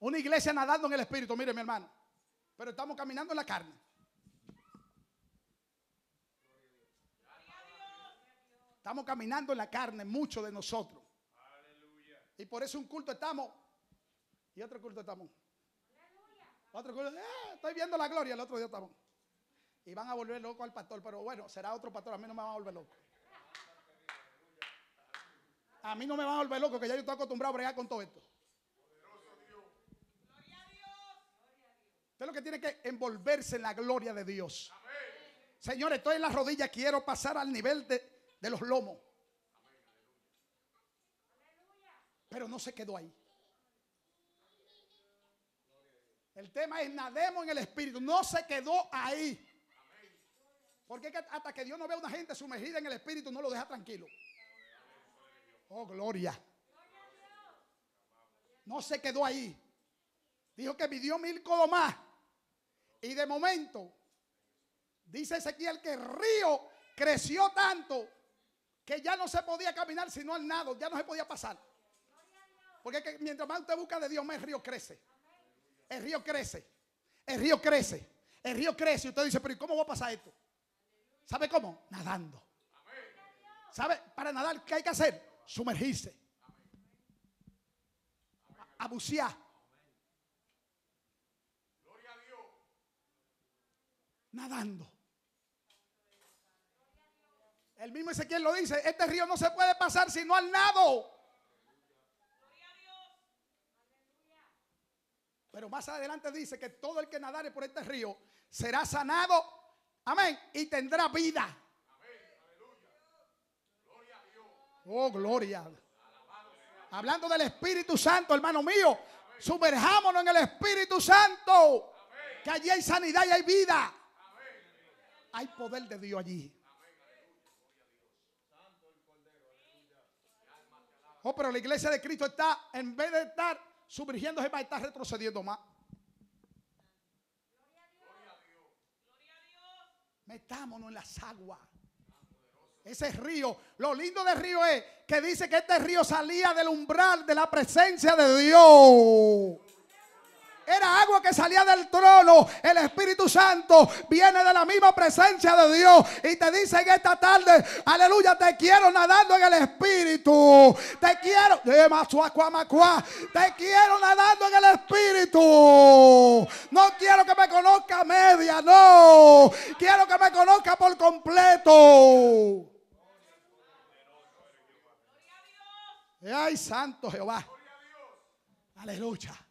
Una iglesia nadando en el Espíritu. Mire, mi hermano. Pero estamos caminando en la carne. Estamos caminando en la carne, muchos de nosotros. Y por eso un culto estamos y otro culto estamos. Otro culto, eh, estoy viendo la gloria, el otro día estamos. Y van a volver loco al pastor, pero bueno, será otro pastor, a mí no me van a volver loco. A mí no me van a volver loco, que ya yo estoy acostumbrado a bregar con todo esto. Usted lo que tiene que envolverse en la gloria de Dios. Señores, estoy en la rodilla, quiero pasar al nivel de, los lomos. Pero no se quedó ahí. El tema es nademos en el espíritu. No se quedó ahí. Porque hasta que Dios no ve a una gente sumergida en el espíritu, no lo deja tranquilo. Oh, gloria. No se quedó ahí. Dijo que midió mil codos más. Y de momento, dice Ezequiel que el río creció tanto que ya no se podía caminar sino al nado, ya no se podía pasar. Porque mientras más usted busca de Dios, más el río crece. El río crece. El río crece. El río crece. Y usted dice, pero ¿y cómo va a pasar esto? ¿Sabe cómo? Nadando. ¿Sabe? Para nadar, ¿qué hay que hacer? Sumergirse. A, bucear. Nadando. El mismo Ezequiel lo dice, este río no se puede pasar sino al nado. Pero más adelante dice que todo el que nadare por este río será sanado. Amén. Y tendrá vida. Oh, gloria. Hablando del Espíritu Santo, hermano mío. Sumerjámonos en el Espíritu Santo. Que allí hay sanidad y hay vida. Hay poder de Dios allí. Oh, pero la iglesia de Cristo está, en vez de estar sumergiéndose, va a estar retrocediendo más. Metámonos en las aguas. Ese río, lo lindo del río es que dice que este río salía del umbral de la presencia de Dios. Era agua que salía del trono. El Espíritu Santo viene de la misma presencia de Dios. Y te dice en esta tarde, aleluya, te quiero nadando en el Espíritu. Te quiero, te quiero nadando en el Espíritu. No quiero que me conozca media, no. Quiero que me conozca por completo. Ay, santo Jehová. Aleluya.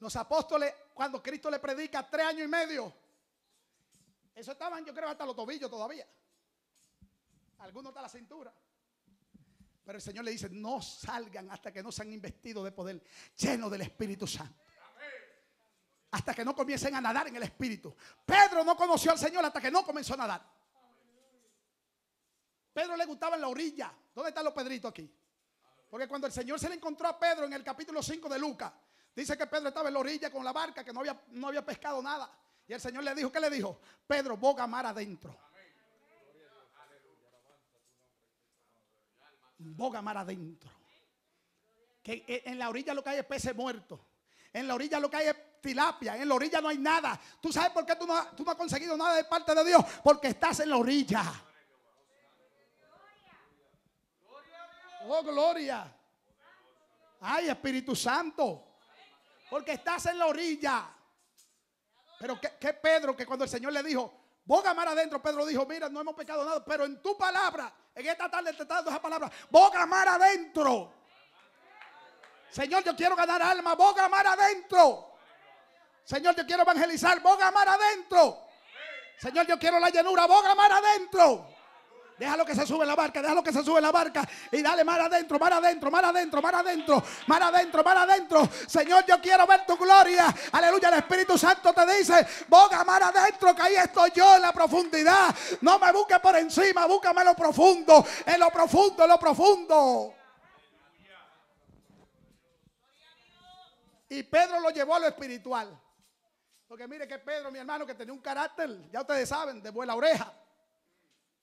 Los apóstoles, cuando Cristo le predica tres años y medio, eso estaban, yo creo, hasta los tobillos todavía. Algunos hasta la cintura. Pero el Señor le dice, no salgan hasta que no sean investidos de poder, llenos del Espíritu Santo. Hasta que no comiencen a nadar en el Espíritu. Pedro no conoció al Señor hasta que no comenzó a nadar. Pedro le gustaba en la orilla. ¿Dónde están los Pedritos aquí? Porque cuando el Señor se le encontró a Pedro en el capítulo 5 de Lucas, Dice que Pedro estaba en la orilla con la barca, que no había, no había pescado nada. Y el Señor le dijo, ¿qué le dijo? Pedro, boga mar adentro. Boga mar adentro. Que en la orilla lo que hay es peces muertos. En la orilla lo que hay es tilapia. En la orilla no hay nada. ¿Tú sabes por qué tú no, tú no has conseguido nada de parte de Dios? Porque estás en la orilla. Oh, gloria. Ay, Espíritu Santo. Porque estás en la orilla. Pero que, Pedro, que cuando el Señor le dijo, boga mar adentro, Pedro dijo, mira, no hemos pecado nada, pero en tu palabra, en esta tarde te está dando esa palabra, boga mar adentro. Señor, yo quiero ganar alma, boga mar adentro. Señor, yo quiero evangelizar, boga mar adentro. Señor, yo quiero la llenura, boga mar adentro. Déjalo que se sube la barca, déjalo que se sube la barca y dale mar adentro, mar adentro, mar adentro, mar adentro, mar adentro, mar adentro. Señor, yo quiero ver tu gloria. Aleluya, el Espíritu Santo te dice, boga mar adentro, que ahí estoy yo en la profundidad. No me busques por encima, búscame en lo profundo, en lo profundo, en lo profundo. Y Pedro lo llevó a lo espiritual. Porque mire que Pedro, mi hermano, que tenía un carácter, ya ustedes saben, de buena oreja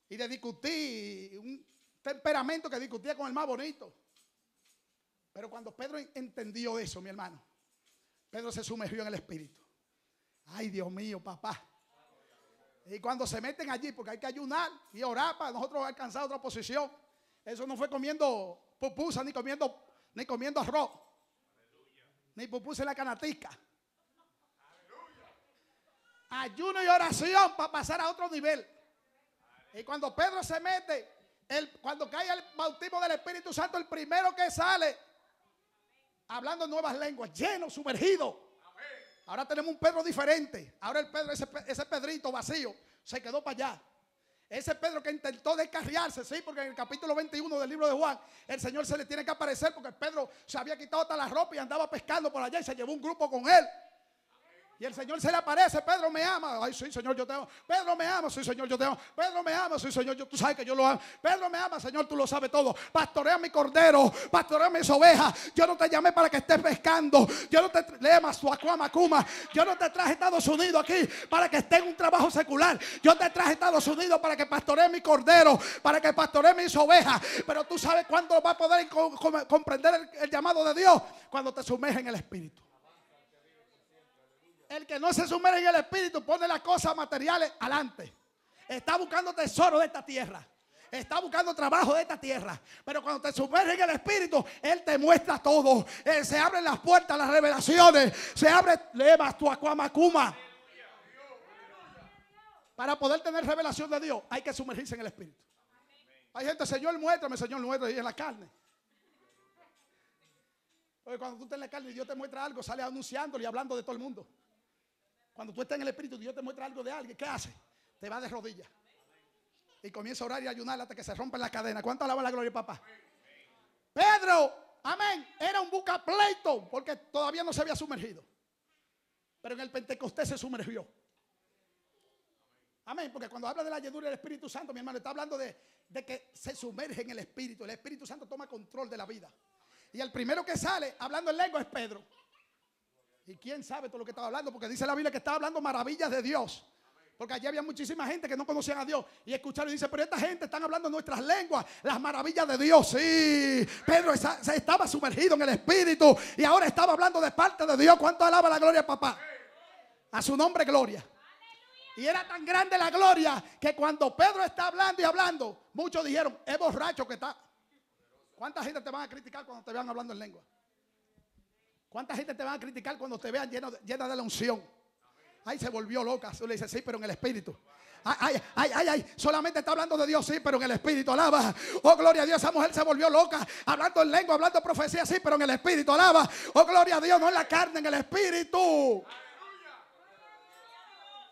y de discutir, un temperamento que discutía con el más bonito. Pero cuando Pedro entendió eso, mi hermano, Pedro se sumergió en el Espíritu. Ay, Dios mío, papá. Y cuando se meten allí, porque hay que ayunar y orar para nosotros alcanzar otra posición. Eso no fue comiendo pupusa, ni comiendo, ni comiendo arroz. Ni pupusa en la canatica. Ayuno y oración para pasar a otro nivel. Y cuando Pedro se mete, el, cuando cae el bautismo del Espíritu Santo, el primero que sale, hablando nuevas lenguas, lleno, sumergido. Ahora tenemos un Pedro diferente. Ahora el Pedro, ese, ese Pedrito vacío, se quedó para allá. Ese Pedro que intentó descarriarse, sí, porque en el capítulo 21 del libro de Juan, el Señor se le tiene que aparecer porque Pedro se había quitado toda la ropa y andaba pescando por allá y se llevó un grupo con él. Y el Señor se le aparece, Pedro me ama. Ay, sí, Señor, yo te amo. Pedro me ama, sí, Señor, yo te amo. Pedro me ama, sí, Señor, yo, tú sabes que yo lo amo. Pedro me ama, Señor, tú lo sabes todo. Pastorea mi cordero, pastorea mis ovejas. Yo no te llamé para que estés pescando. Yo no te lemas su Macuma. Yo no te traje a Estados Unidos aquí para que esté en un trabajo secular. Yo te traje a Estados Unidos para que pastoree mi cordero, para que pastoree mis ovejas. Pero tú sabes cuándo vas a poder comprender el llamado de Dios cuando te sumerges en el Espíritu. El que no se sumerge en el espíritu pone las cosas materiales adelante. Está buscando tesoro de esta tierra. Está buscando trabajo de esta tierra. Pero cuando te sumerges en el Espíritu, Él te muestra todo. Él, se abren las puertas, las revelaciones. Se abre, levas tu acuamacuma. Para poder tener revelación de Dios, hay que sumergirse en el Espíritu. Hay gente, Señor, muéstrame, Señor, muéstrame, y en la carne. Porque cuando tú estás en la carne y Dios te muestra algo, sale anunciándolo y hablando de todo el mundo. Cuando tú estás en el Espíritu Dios te muestra algo de alguien, ¿qué hace? Te va de rodillas. Y comienza a orar y a ayunar hasta que se rompen las cadenas. ¿Cuánto alaba la gloria, papá? Pedro, amén, era un bucapleito porque todavía no se había sumergido. Pero en el Pentecostés se sumergió. Amén, porque cuando habla de la llenura del Espíritu Santo, mi hermano, está hablando de, de que se sumerge en el Espíritu. El Espíritu Santo toma control de la vida. Y el primero que sale hablando en lengua es Pedro. Y quién sabe todo lo que estaba hablando, porque dice la Biblia que estaba hablando maravillas de Dios. Porque allí había muchísima gente que no conocían a Dios. Y escucharon y dice, pero esta gente están hablando nuestras lenguas, las maravillas de Dios. Sí, Pedro se estaba sumergido en el Espíritu y ahora estaba hablando de parte de Dios. ¿Cuánto alaba la gloria, papá? A su nombre, gloria. Y era tan grande la gloria que cuando Pedro está hablando y hablando, muchos dijeron, es borracho que está. ¿Cuánta gente te van a criticar cuando te vean hablando en lengua? ¿Cuánta gente te van a criticar cuando te vean llena de, la unción? Ay, se volvió loca. Le dices, sí, pero en el espíritu. Ay, ay, ay, ay, solamente está hablando de Dios, sí, pero en el espíritu, alaba. Oh, gloria a Dios, esa mujer se volvió loca, hablando en lengua, hablando profecía, sí, pero en el espíritu, alaba. Oh, gloria a Dios, no en la carne, en el espíritu.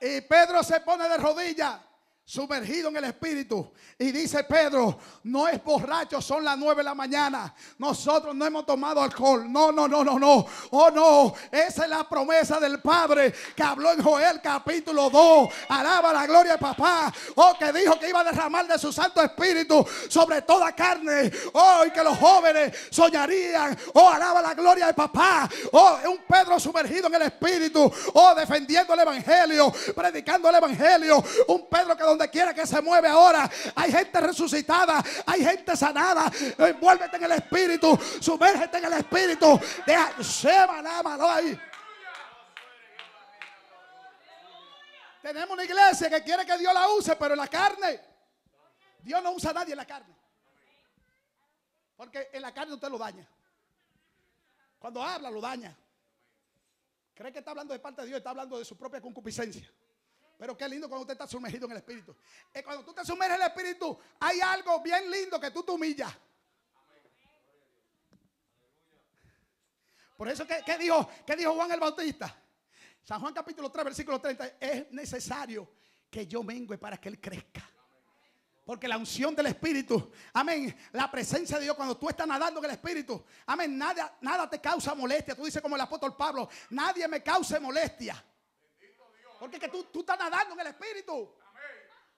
Y Pedro se pone de rodillas sumergido en el espíritu. Y dice Pedro, no es borracho, son las nueve de la mañana. Nosotros no hemos tomado alcohol. No, no, no, no, no. Oh, no. Esa es la promesa del Padre que habló en Joel capítulo 2. Alaba la gloria de papá. Oh, que dijo que iba a derramar de su Santo Espíritu sobre toda carne. Oh, y que los jóvenes soñarían. Oh, alaba la gloria de papá. Oh, un Pedro sumergido en el Espíritu. Oh, defendiendo el Evangelio, predicando el Evangelio. Un Pedro que donde quiera que se mueve ahora, hay gente resucitada, hay gente sanada. Envuélvete en el Espíritu, sumérgete en el Espíritu. Deja, ahí. Tenemos una iglesia que quiere que Dios la use, pero en la carne. Dios no usa a nadie en la carne. Porque en la carne usted lo daña. Cuando habla, lo daña. Cree que está hablando de parte de Dios, está hablando de su propia concupiscencia. Pero qué lindo cuando usted está sumergido en el Espíritu. Y cuando tú te sumerges en el Espíritu, hay algo bien lindo que tú te humillas. Por eso, ¿qué, dijo, ¿qué dijo Juan el Bautista? San Juan capítulo 3, versículo 30. Es necesario que yo mengue para que Él crezca. Porque la unción del Espíritu, amén, la presencia de Dios cuando tú estás nadando en el Espíritu, amén, nada, nada te causa molestia. Tú dices como el apóstol Pablo, nadie me cause molestia. Porque que tú, tú estás nadando en el Espíritu.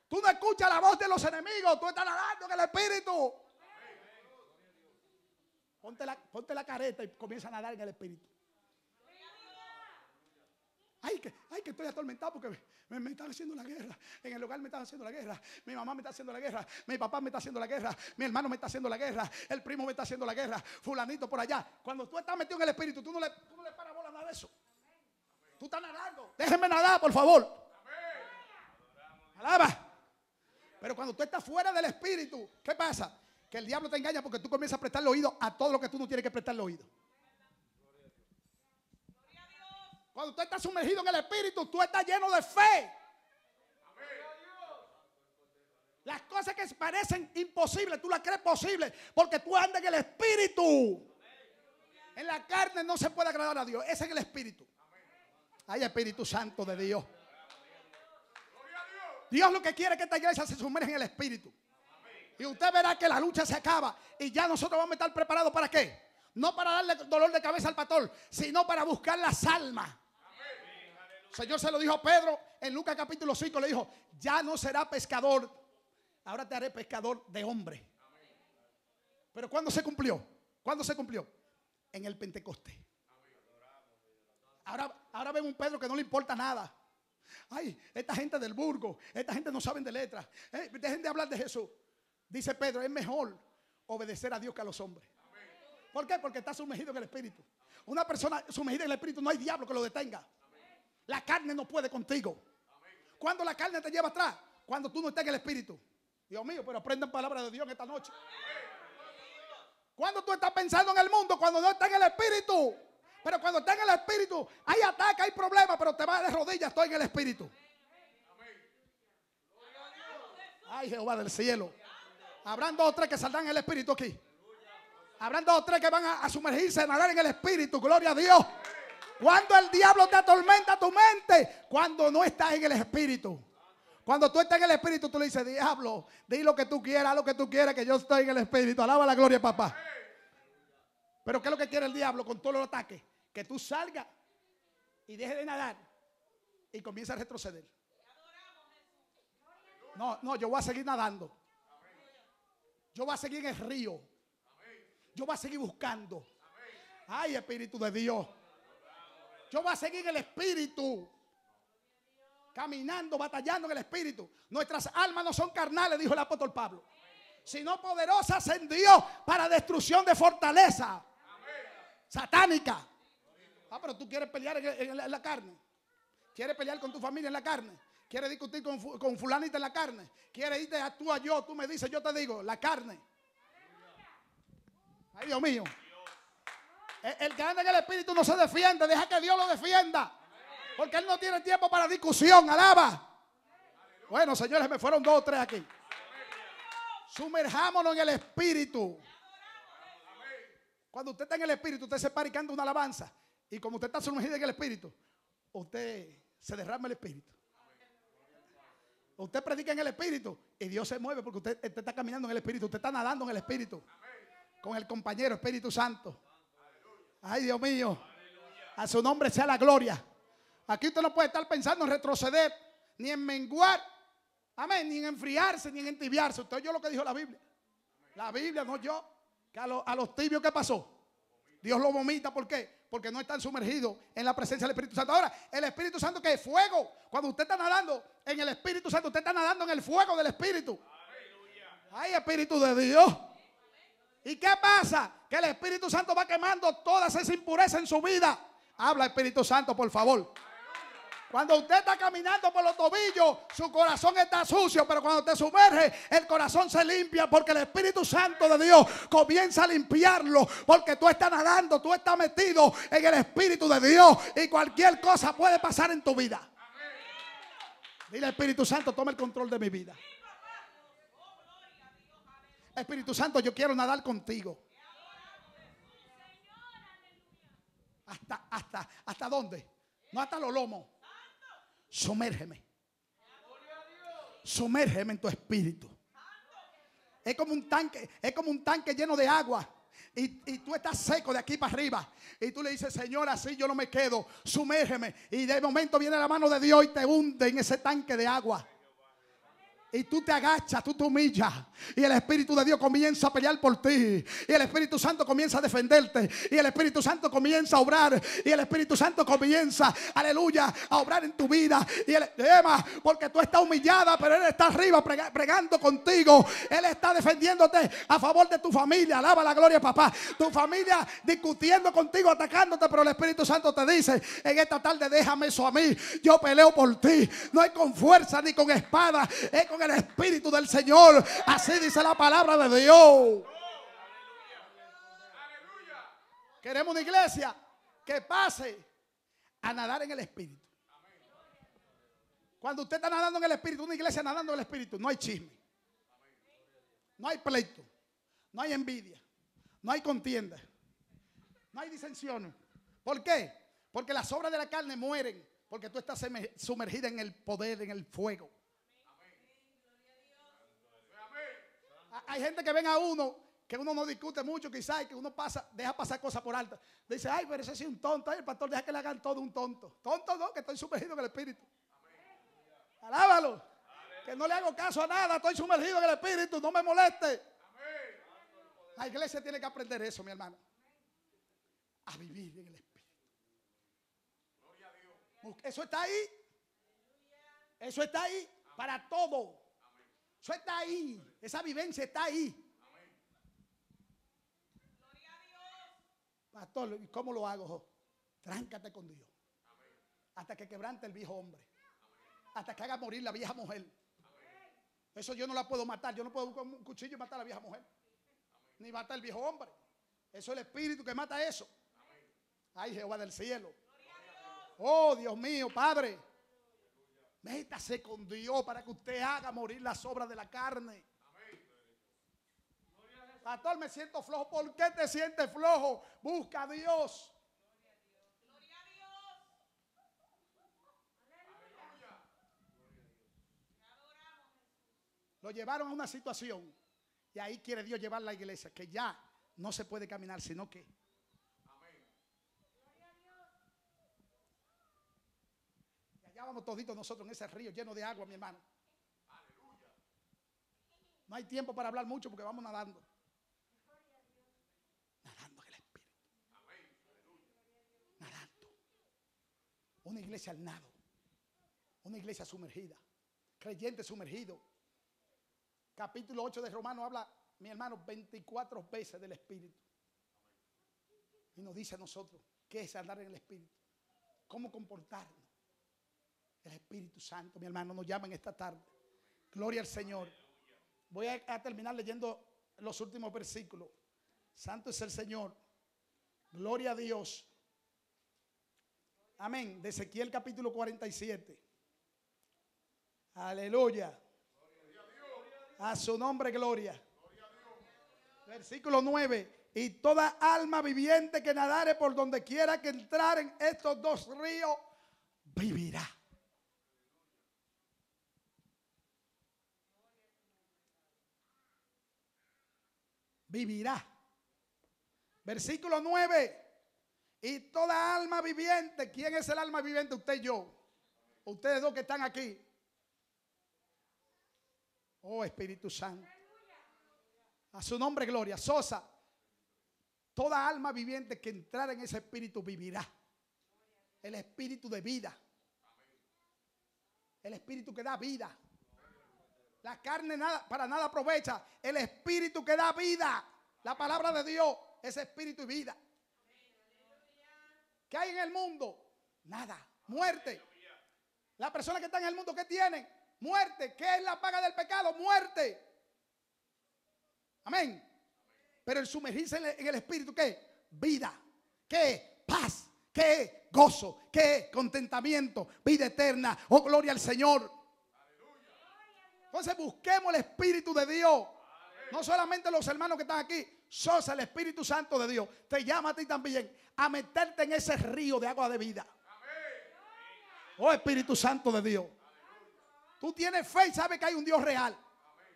Tú no escuchas la voz de los enemigos, tú estás nadando en el Espíritu. Ponte la, ponte la careta y comienza a nadar en el Espíritu. Ay que, ay, que estoy atormentado porque me, me, están haciendo la guerra. En el lugar me están haciendo la guerra. Mi mamá me está haciendo la guerra. Mi papá me está haciendo la guerra. Mi hermano me está haciendo la guerra. El primo me está haciendo la guerra. Fulanito por allá. Cuando tú estás metido en el espíritu, tú no le, tú no le paras bola nada de eso. Tú estás nadando. Déjenme nadar, por favor. Alaba. Pero cuando tú estás fuera del espíritu, ¿qué pasa? Que el diablo te engaña porque tú comienzas a prestarle oído a todo lo que tú no tienes que prestarle oído. Cuando tú estás sumergido en el espíritu, tú estás lleno de fe. Las cosas que parecen imposibles, tú las crees posibles porque tú andas en el espíritu. En la carne no se puede agradar a Dios, es en el espíritu. Hay Espíritu Santo de Dios. Dios lo que quiere es que esta iglesia se sumerja en el Espíritu. Y usted verá que la lucha se acaba. Y ya nosotros vamos a estar preparados para qué? No para darle dolor de cabeza al pastor, sino para buscar las almas. Señor se lo dijo a Pedro en Lucas capítulo 5. Le dijo, ya no será pescador. Ahora te haré pescador de hombre. Pero ¿cuándo se cumplió? ¿Cuándo se cumplió? En el Pentecostés. Ahora, ahora ven un Pedro que no le importa nada. Ay, esta gente del burgo, esta gente no saben de letras. Eh, dejen de hablar de Jesús. Dice Pedro, es mejor obedecer a Dios que a los hombres. ¿Por qué? Porque está sumergido en el Espíritu. Una persona sumergida en el Espíritu no hay diablo que lo detenga. La carne no puede contigo. Cuando la carne te lleva atrás, cuando tú no estás en el Espíritu. Dios mío, pero aprendan palabra de Dios en esta noche. Cuando tú estás pensando en el mundo, cuando no estás en el Espíritu. Pero cuando está en el espíritu, hay ataque, hay problemas, pero te vas de rodillas, estoy en el espíritu. Ay, Jehová del cielo. Habrán dos o tres que saldrán en el espíritu aquí. Habrán dos o tres que van a, a sumergirse, a nadar en el espíritu. Gloria a Dios. Cuando el diablo te atormenta tu mente, cuando no estás en el espíritu. Cuando tú estás en el espíritu, tú le dices, diablo, di lo que tú quieras, lo que tú quieras, que yo estoy en el espíritu. Alaba la gloria, papá. Pero ¿qué es lo que quiere el diablo con todos los ataques? Que tú salgas y dejes de nadar y comiences a retroceder. No, no, yo voy a seguir nadando. Yo voy a seguir en el río. Yo voy a seguir buscando. Ay, Espíritu de Dios. Yo voy a seguir en el Espíritu. Caminando, batallando en el Espíritu. Nuestras almas no son carnales, dijo el apóstol Pablo. Sino poderosas en Dios para destrucción de fortaleza. Satánica. Ah, pero tú quieres pelear en, la, carne. Quieres pelear con tu familia en la carne. Quieres discutir con, con fulanita en la carne. Quieres irte a tú a yo. Tú me dices, yo te digo, la carne. Ay, Dios mío. El que anda en el espíritu no se defiende. Deja que Dios lo defienda. Porque él no tiene tiempo para discusión. Alaba. Bueno, señores, me fueron dos o tres aquí. Sumerjámonos en el espíritu. Cuando usted está en el espíritu, usted se para y canta una alabanza. Y como usted está sumergido en el espíritu, usted se derrama el espíritu. Usted predica en el espíritu y Dios se mueve porque usted, está caminando en el espíritu, usted está nadando en el espíritu con el compañero Espíritu Santo. Ay, Dios mío. A su nombre sea la gloria. Aquí usted no puede estar pensando en retroceder, ni en menguar, amén, ni en enfriarse, ni en entibiarse. Usted oyó lo que dijo la Biblia. La Biblia, no yo. Que a los tibios, ¿qué pasó? Dios lo vomita, ¿por qué? Porque no están sumergidos en la presencia del Espíritu Santo. Ahora, el Espíritu Santo que es fuego. Cuando usted está nadando en el Espíritu Santo, usted está nadando en el fuego del Espíritu. Ay, Espíritu de Dios. ¿Y qué pasa? Que el Espíritu Santo va quemando todas esas impurezas en su vida. Habla Espíritu Santo, por favor. Cuando usted está caminando por los tobillos, su corazón está sucio, pero cuando te sumerge, el corazón se limpia porque el Espíritu Santo de Dios comienza a limpiarlo, porque tú estás nadando, tú estás metido en el Espíritu de Dios y cualquier cosa puede pasar en tu vida. Dile Espíritu Santo, toma el control de mi vida. Espíritu Santo, yo quiero nadar contigo. ¿Hasta, hasta, hasta dónde? No hasta los lomos. Sumérgeme. Sumérgeme en tu espíritu. Es como un tanque, es como un tanque lleno de agua. Y, y tú estás seco de aquí para arriba. Y tú le dices, Señor, así yo no me quedo. Sumérgeme. Y de momento viene la mano de Dios y te hunde en ese tanque de agua. Y tú te agachas, tú te humillas. Y el Espíritu de Dios comienza a pelear por ti. Y el Espíritu Santo comienza a defenderte. Y el Espíritu Santo comienza a obrar. Y el Espíritu Santo comienza, aleluya, a obrar en tu vida. Y el Emma, porque tú estás humillada, pero Él está arriba prega- pregando contigo. Él está defendiéndote a favor de tu familia. Alaba la gloria, papá. Tu familia discutiendo contigo, atacándote, pero el Espíritu Santo te dice: En esta tarde, déjame eso a mí. Yo peleo por ti. No es con fuerza ni con espada, es con el Espíritu del Señor. Así dice la palabra de Dios. Queremos una iglesia que pase a nadar en el Espíritu. Cuando usted está nadando en el Espíritu, una iglesia nadando en el Espíritu, no hay chisme. No hay pleito. No hay envidia. No hay contienda. No hay disensiones. ¿Por qué? Porque las obras de la carne mueren. Porque tú estás sumergida en el poder, en el fuego. Hay gente que ven a uno que uno no discute mucho quizás y que uno pasa, deja pasar cosas por alto. Dice, ay, pero ese sí es un tonto. Ay, el pastor deja que le hagan todo un tonto. Tonto no, que estoy sumergido en el Espíritu. Alábalo. Que no le hago caso a nada, estoy sumergido en el Espíritu, no me moleste. La iglesia tiene que aprender eso, mi hermano. A vivir en el Espíritu. Eso está ahí. Eso está ahí para todo. Eso está ahí. Esa vivencia está ahí. Pastor, ¿y ¿cómo lo hago? Tráncate con Dios. Hasta que quebrante el viejo hombre. Hasta que haga morir la vieja mujer. Eso yo no la puedo matar. Yo no puedo buscar un cuchillo y matar a la vieja mujer. Ni matar al viejo hombre. Eso es el espíritu que mata eso. Ay, Jehová del cielo. Oh, Dios mío, Padre. Métase con Dios para que usted haga morir las obras de la carne. Pastor, me siento flojo. ¿Por qué te sientes flojo? Busca a Dios. Lo llevaron a una situación y ahí quiere Dios llevar la iglesia, que ya no se puede caminar, sino que Ya vamos toditos nosotros en ese río lleno de agua, mi hermano. No hay tiempo para hablar mucho porque vamos. Nadando en el Espíritu. Nadando. Una iglesia al nado. Una iglesia sumergida. Creyente sumergido. Capítulo 8 de Romano habla, mi hermano, 24 veces del Espíritu. Y nos dice a nosotros qué es andar en el Espíritu. Cómo comportarnos. El Espíritu Santo, mi hermano, nos llama en esta tarde. Gloria al Señor. Voy a, terminar leyendo los últimos versículos. Santo es el Señor. Gloria a Dios. Amén. De Ezequiel capítulo 47. Aleluya. A su nombre, gloria. Versículo 9. Y toda alma viviente que nadare por donde quiera que entrar en estos dos ríos, vivirá. vivirá. Versículo 9. Y toda alma viviente, ¿quién es el alma viviente? Usted y yo. Ustedes dos que están aquí. Oh Espíritu Santo. A su nombre, gloria. Sosa. Toda alma viviente que entrara en ese espíritu vivirá. El espíritu de vida. El espíritu que da vida. La carne nada, para nada aprovecha. El espíritu que da vida. La palabra de Dios es espíritu y vida. ¿Qué hay en el mundo? Nada. Muerte. La persona que está en el mundo, ¿qué tienen? Muerte. ¿Qué es la paga del pecado? Muerte. Amén. Pero el sumergirse en el espíritu, ¿qué? Vida. ¿Qué? Paz. ¿Qué? Gozo. ¿Qué? Contentamiento. Vida eterna. Oh, gloria al Señor. Entonces busquemos el Espíritu de Dios. No solamente los hermanos que están aquí, sos el Espíritu Santo de Dios. Te llama a ti también a meterte en ese río de agua de vida. Oh Espíritu Santo de Dios. Tú tienes fe y sabes que hay un Dios real.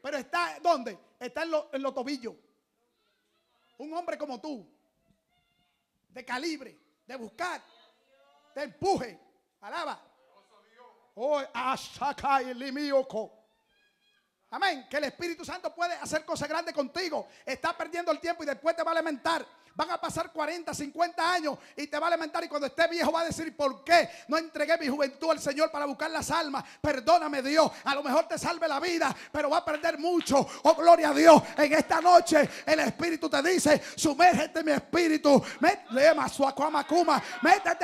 Pero está, ¿dónde? Está en, en los tobillos. Un hombre como tú, de calibre, de buscar, de empuje. Alaba. Oh, Limioko. Amén. Que el Espíritu Santo puede hacer cosas grandes contigo. Está perdiendo el tiempo y después te va a lamentar. Van a pasar 40, 50 años y te va a lamentar y cuando esté viejo va a decir, ¿por qué no entregué mi juventud al Señor para buscar las almas? Perdóname Dios, a lo mejor te salve la vida, pero va a perder mucho. Oh, gloria a Dios. En esta noche el Espíritu te dice, sumérgete mi espíritu. Métete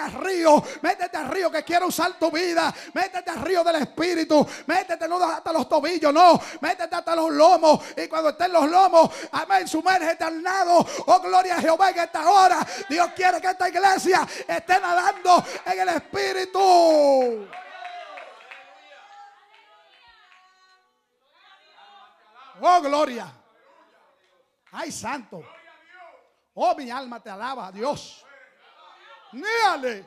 al río, métete al río que quiero usar tu vida. Métete al río del Espíritu. Métete no hasta los tobillos, no. Métete hasta los lomos. Y cuando estén los lomos, amén, sumérgete al nado. Oh, gloria a Jehová en esta hora. Dios quiere que esta iglesia esté nadando en el Espíritu. Oh, gloria. Ay, santo. Oh, mi alma te alaba, Dios. Níale.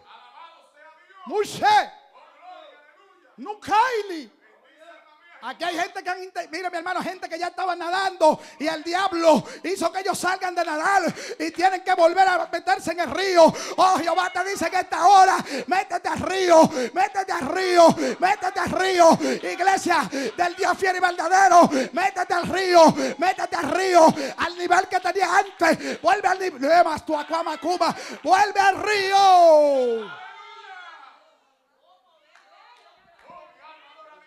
Mushe. Nukaili. Aquí hay gente que han, mire mi hermano, gente que ya estaba nadando y el diablo hizo que ellos salgan de nadar y tienen que volver a meterse en el río. Oh, Jehová te dice que esta hora, métete al río, métete al río, métete al río. Iglesia del Dios fiel y verdadero, métete al río, métete al río, al nivel que tenía antes. Vuelve al nivel, vuelve al río.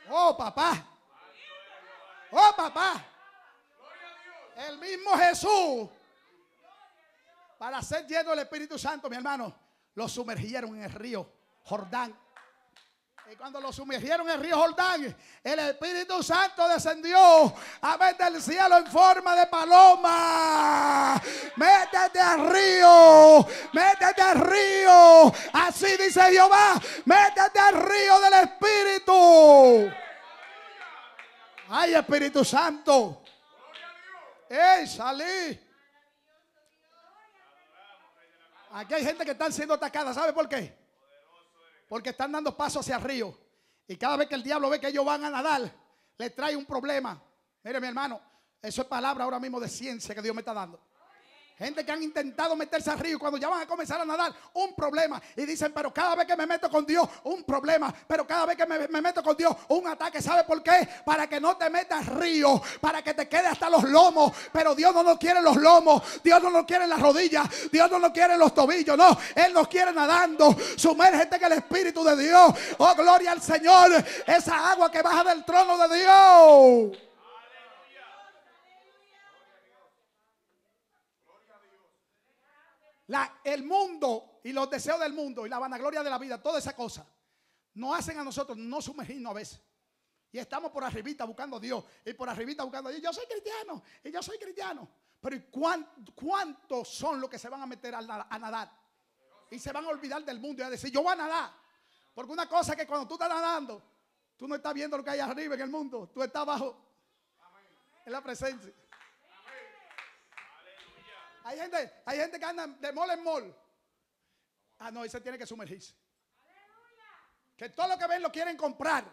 Oh, papá. Oh, papá. El mismo Jesús. Para ser lleno del Espíritu Santo, mi hermano, lo sumergieron en el río Jordán. Y cuando lo sumergieron en el río Jordán, el Espíritu Santo descendió, amén, del cielo en forma de paloma. Métete al río, métete al río. Así dice Jehová, métete al río del Espíritu. Ay, Espíritu Santo. ¡Ey, salí! Aquí hay gente que están siendo atacada. ¿Sabe por qué? Porque están dando paso hacia el río. Y cada vez que el diablo ve que ellos van a nadar, le trae un problema. Mire, mi hermano, eso es palabra ahora mismo de ciencia que Dios me está dando. Gente que han intentado meterse al río cuando ya van a comenzar a nadar, un problema. Y dicen, pero cada vez que me meto con Dios, un problema. Pero cada vez que me, me meto con Dios, un ataque. ¿Sabe por qué? Para que no te metas río, para que te quede hasta los lomos. Pero Dios no nos quiere los lomos, Dios no nos quiere las rodillas, Dios no nos quiere los tobillos. No, Él nos quiere nadando. Sumérgete en el Espíritu de Dios. Oh, gloria al Señor. Esa agua que baja del trono de Dios. El mundo y los deseos del mundo y la vanagloria de la vida, toda esa cosa, nos hacen a nosotros no sumergirnos a veces. Y estamos por arribita buscando a Dios. Y por arribita buscando a Dios. Yo soy cristiano. Y yo soy cristiano. Pero ¿y cuán- cuántos son los que se van a meter a, a nadar? Y se van a olvidar del mundo y a decir, yo voy a nadar. Porque una cosa es que cuando tú estás nadando, tú no estás viendo lo que hay arriba en el mundo. Tú estás abajo en la presencia. Hay gente, hay gente que anda de mall en mall. Ah, no, ese tiene que sumergirse. Que todo lo que ven lo quieren comprar.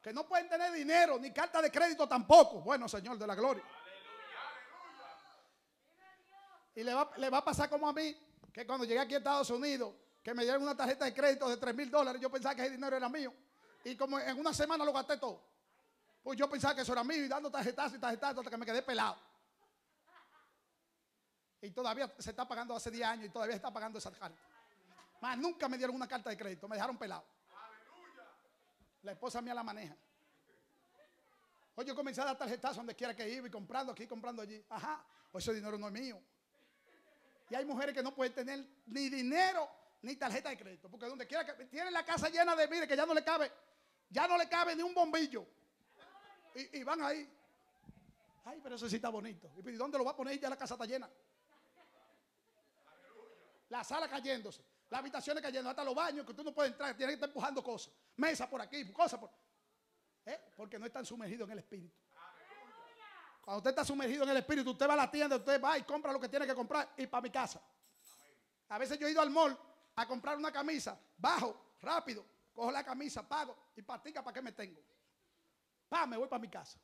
Que no pueden tener dinero ni carta de crédito tampoco. Bueno, Señor de la gloria. Y le va, le va a pasar como a mí, que cuando llegué aquí a Estados Unidos, que me dieron una tarjeta de crédito de 3 mil dólares, yo pensaba que ese dinero era mío. Y como en una semana lo gasté todo. Pues yo pensaba que eso era mío y dando tarjetazo y tarjetazo hasta que me quedé pelado. Y todavía se está pagando hace 10 años y todavía se está pagando esa carta. Más nunca me dieron una carta de crédito, me dejaron pelado. La esposa mía la maneja. Hoy yo comencé a dar tarjetazo donde quiera que iba y comprando aquí, comprando allí. Ajá, o ese dinero no es mío. Y hay mujeres que no pueden tener ni dinero ni tarjeta de crédito. Porque donde quiera que tienen la casa llena de, mire, que ya no le cabe, ya no le cabe ni un bombillo. Y, y van ahí. Ay, pero eso sí está bonito. ¿Y dónde lo va a poner? Ya la casa está llena. La sala cayéndose, las habitaciones cayendo, hasta los baños que tú no puedes entrar, tienes que estar empujando cosas. Mesa por aquí, cosas por. ¿Eh? Porque no están sumergidos en el espíritu. Cuando usted está sumergido en el espíritu, usted va a la tienda, usted va y compra lo que tiene que comprar y para mi casa. A veces yo he ido al mall a comprar una camisa, bajo, rápido, cojo la camisa, pago y patica para qué me tengo. Pa, me voy para mi casa.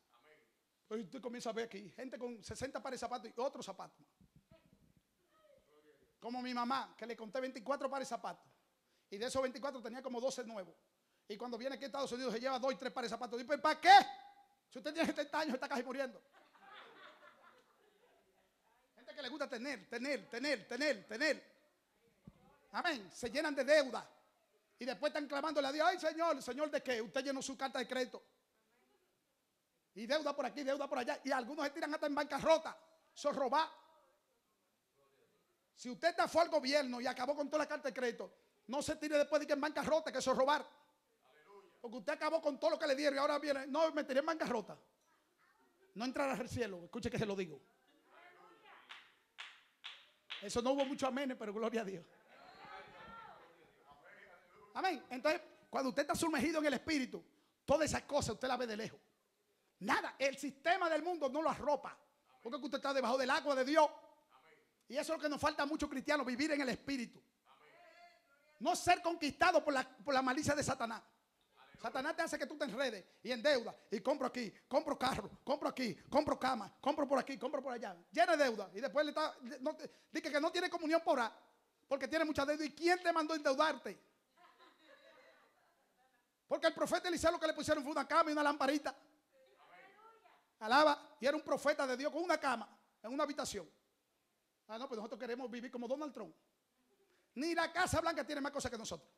Pues usted comienza a ver aquí, gente con 60 pares de zapatos y otros zapatos. Como mi mamá, que le conté 24 pares de zapatos. Y de esos 24 tenía como 12 nuevos. Y cuando viene aquí a Estados Unidos se lleva 2 y 3 pares de zapatos. Digo, ¿para qué? Si usted tiene 70 años, está casi muriendo. Gente que le gusta tener, tener, tener, tener, tener. Amén. Se llenan de deuda. Y después están clamándole a Dios, ay Señor, Señor de qué? Usted llenó su carta de crédito. Y deuda por aquí, deuda por allá. Y algunos se tiran hasta en bancarrota. Eso es robar. Si usted está fue al gobierno y acabó con toda la carta de crédito, no se tire después de que en bancarrota, que eso es robar. Porque usted acabó con todo lo que le dieron y ahora viene, no, me tiré en bancarrota. No entrará al cielo. Escuche que se lo digo. Eso no hubo mucho amén, pero gloria a Dios. Amén. Entonces, cuando usted está sumergido en el espíritu, todas esas cosas usted las ve de lejos. Nada, el sistema del mundo no lo arropa. Porque usted está debajo del agua de Dios. Y eso es lo que nos falta a muchos cristianos, vivir en el espíritu. No ser conquistado por la, por la malicia de Satanás. Satanás te hace que tú te enredes y endeudas. Y compro aquí, compro carro, compro aquí, compro cama, compro por aquí, compro por allá. Llena de deuda. Y después le está, no, dice que no tiene comunión por ahí. Porque tiene mucha deuda. ¿Y quién te mandó endeudarte? Porque el profeta Eliseo lo que le pusieron fue una cama y una lamparita. Alaba. Y era un profeta de Dios con una cama en una habitación. Ah, no, pues nosotros queremos vivir como Donald Trump. Ni la Casa Blanca tiene más cosas que nosotros.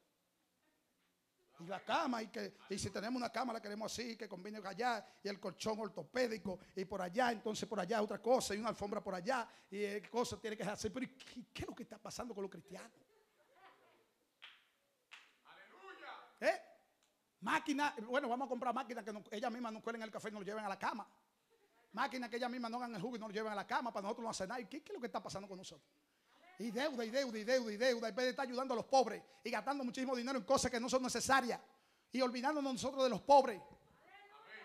Y la cama, y que y si tenemos una cama la queremos así, que combine allá, y el colchón ortopédico, y por allá, entonces por allá otra cosa, y una alfombra por allá, y eh, cosas tiene que hacer. Pero ¿y ¿qué, qué es lo que está pasando con los cristianos? Máquina, bueno, vamos a comprar máquinas que ella misma nos cuelen el café y nos lo lleven a la cama. Máquinas que ella misma no hagan el jugo y nos lo lleven a la cama para nosotros no hacer nada. ¿Qué, ¿Qué es lo que está pasando con nosotros? Y deuda, y deuda, y deuda, y deuda. En vez de estar ayudando a los pobres y gastando muchísimo dinero en cosas que no son necesarias. Y olvidándonos nosotros de los pobres.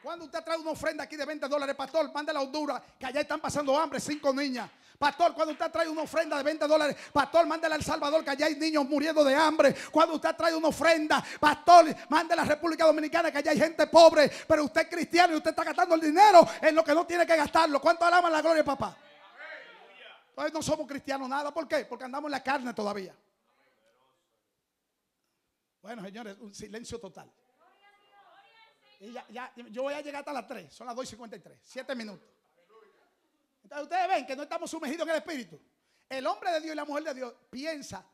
Cuando usted trae una ofrenda aquí de 20 dólares, pastor, mándela a Honduras, que allá están pasando hambre, cinco niñas. Pastor, cuando usted trae una ofrenda de 20 dólares, pastor, mándela a El Salvador, que allá hay niños muriendo de hambre. Cuando usted trae una ofrenda, pastor, mándela a la República Dominicana, que allá hay gente pobre. Pero usted es cristiano y usted está gastando el dinero en lo que no tiene que gastarlo. ¿Cuánto alaban la gloria, papá? Entonces no somos cristianos nada. ¿Por qué? Porque andamos en la carne todavía. Bueno, señores, un silencio total. Y ya, ya, yo voy a llegar hasta las 3, son las 2.53, 7 minutos. Entonces ustedes ven que no estamos sumergidos en el Espíritu. El hombre de Dios y la mujer de Dios piensa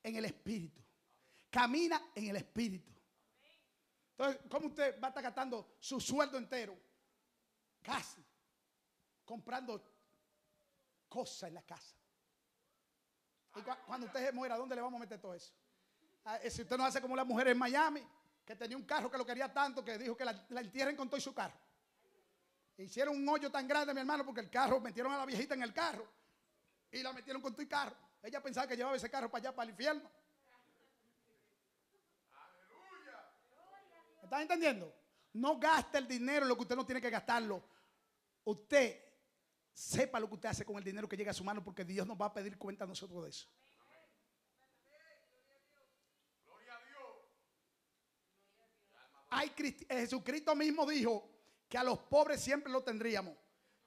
en el Espíritu, camina en el Espíritu. Entonces, ¿cómo usted va a estar gastando su sueldo entero? Casi, comprando cosas en la casa. Y cuando usted se muera, ¿dónde le vamos a meter todo eso? Ah, si usted no hace como la mujer en Miami, que tenía un carro que lo quería tanto que dijo que la, entierren con todo su carro. Hicieron un hoyo tan grande, mi hermano, porque el carro, metieron a la viejita en el carro y la metieron con el carro. Ella pensaba que llevaba ese carro para allá, para el infierno. ¿Me están entendiendo? No gaste el dinero en lo que usted no tiene que gastarlo. Usted sepa lo que usted hace con el dinero que llega a su mano, porque Dios nos va a pedir cuenta a nosotros de eso. Jesucristo mismo dijo que a los pobres siempre lo tendríamos.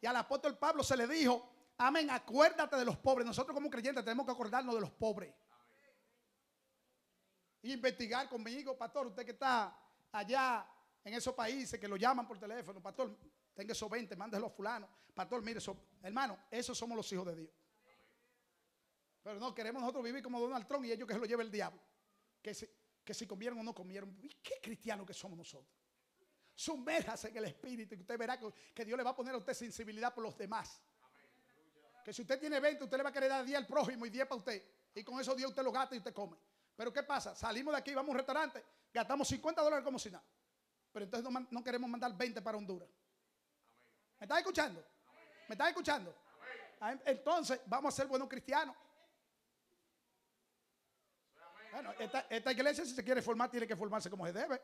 Y al apóstol Pablo se le dijo, amén, acuérdate de los pobres. Nosotros como creyentes tenemos que acordarnos de los pobres. investigar conmigo, pastor, usted que está allá en esos países que lo llaman por teléfono, pastor, tenga esos 20, mándelo a fulano. Pastor, mire, hermano, esos somos los hijos de Dios. Pero no, queremos nosotros vivir como Donald Trump y ellos que se lo lleve el diablo. Que se, que si comieron o no comieron. ¿Qué cristiano que somos nosotros? Sumérjase en el espíritu y usted verá que, Dios le va a poner a usted sensibilidad por los demás. Que si usted tiene 20, usted le va a querer dar 10 al prójimo y 10 para usted. Y con esos 10 usted lo gasta y usted come. Pero ¿qué pasa? Salimos de aquí, vamos a un restaurante, gastamos 50 dólares como si nada. Pero entonces no, queremos mandar 20 para Honduras. ¿Me están escuchando? ¿Me están escuchando? Ah, entonces vamos a ser buenos cristianos. Bueno, esta, iglesia si se quiere formar tiene que formarse como se debe.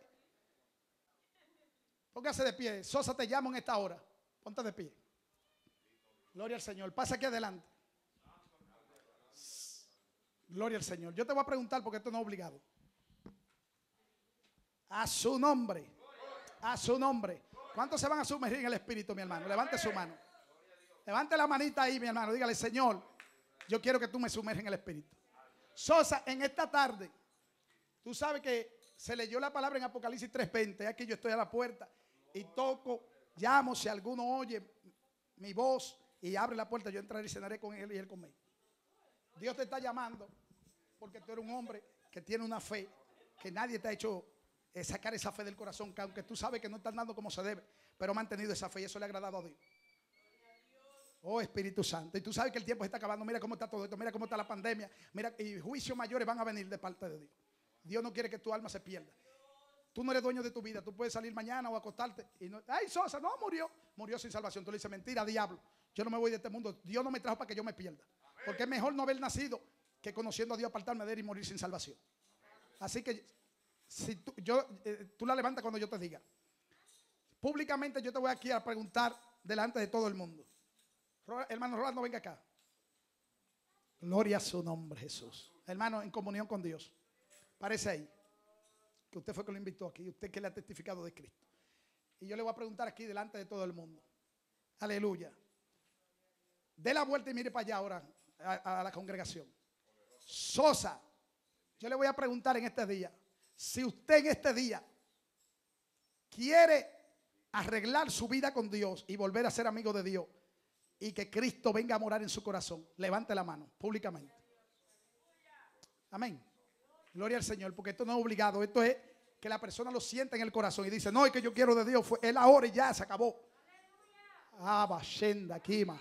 Póngase de pie. Sosa te llamo en esta hora. Ponte de pie. Gloria al Señor. Pasa aquí adelante. Gloria al Señor. Yo te voy a preguntar porque esto no es obligado. A su nombre. A su nombre. ¿Cuántos se van a sumergir en el Espíritu, mi hermano? Levante su mano. Levante la manita ahí, mi hermano. Dígale, Señor, yo quiero que tú me sumerges en el Espíritu. Sosa, en esta tarde, tú sabes que se leyó la palabra en Apocalipsis 3:20. Aquí yo estoy a la puerta y toco, llamo. Si alguno oye mi voz y abre la puerta, yo entraré y cenaré con él y él conmigo. Dios te está llamando porque tú eres un hombre que tiene una fe que nadie te ha hecho eh, sacar esa fe del corazón, que aunque tú sabes que no estás dando como se debe, pero ha mantenido esa fe y eso le ha agradado a Dios. Oh Espíritu Santo. Y tú sabes que el tiempo se está acabando. Mira cómo está todo esto. Mira cómo está la pandemia. Mira, y juicios mayores van a venir de parte de Dios. Dios no quiere que tu alma se pierda. Tú no eres dueño de tu vida. Tú puedes salir mañana o acostarte. Y no, Ay, Sosa, no murió. Murió sin salvación. Tú le dices, mentira, diablo. Yo no me voy de este mundo. Dios no me trajo para que yo me pierda. Porque es mejor no haber nacido que conociendo a Dios apartarme de él y morir sin salvación. Así que si tú, yo, eh, tú la levantas cuando yo te diga. Públicamente yo te voy aquí a preguntar delante de todo el mundo. Hermano Rolando, venga acá. Gloria a su nombre, Jesús. Hermano, en comunión con Dios. Parece ahí. Que usted fue que lo invitó aquí. Usted que le ha testificado de Cristo. Y yo le voy a preguntar aquí delante de todo el mundo. Aleluya. Dé la vuelta y mire para allá ahora a, la congregación. Sosa. Yo le voy a preguntar en este día. Si usted en este día quiere arreglar su vida con Dios y volver a ser amigo de Dios y que Cristo venga a morar en su corazón, levante la mano públicamente. Amén. Gloria al Señor, porque esto no es obligado, esto es que la persona lo sienta en el corazón y dice, no, es que yo quiero de Dios, fue él ahora y ya se acabó. Ah, Kima.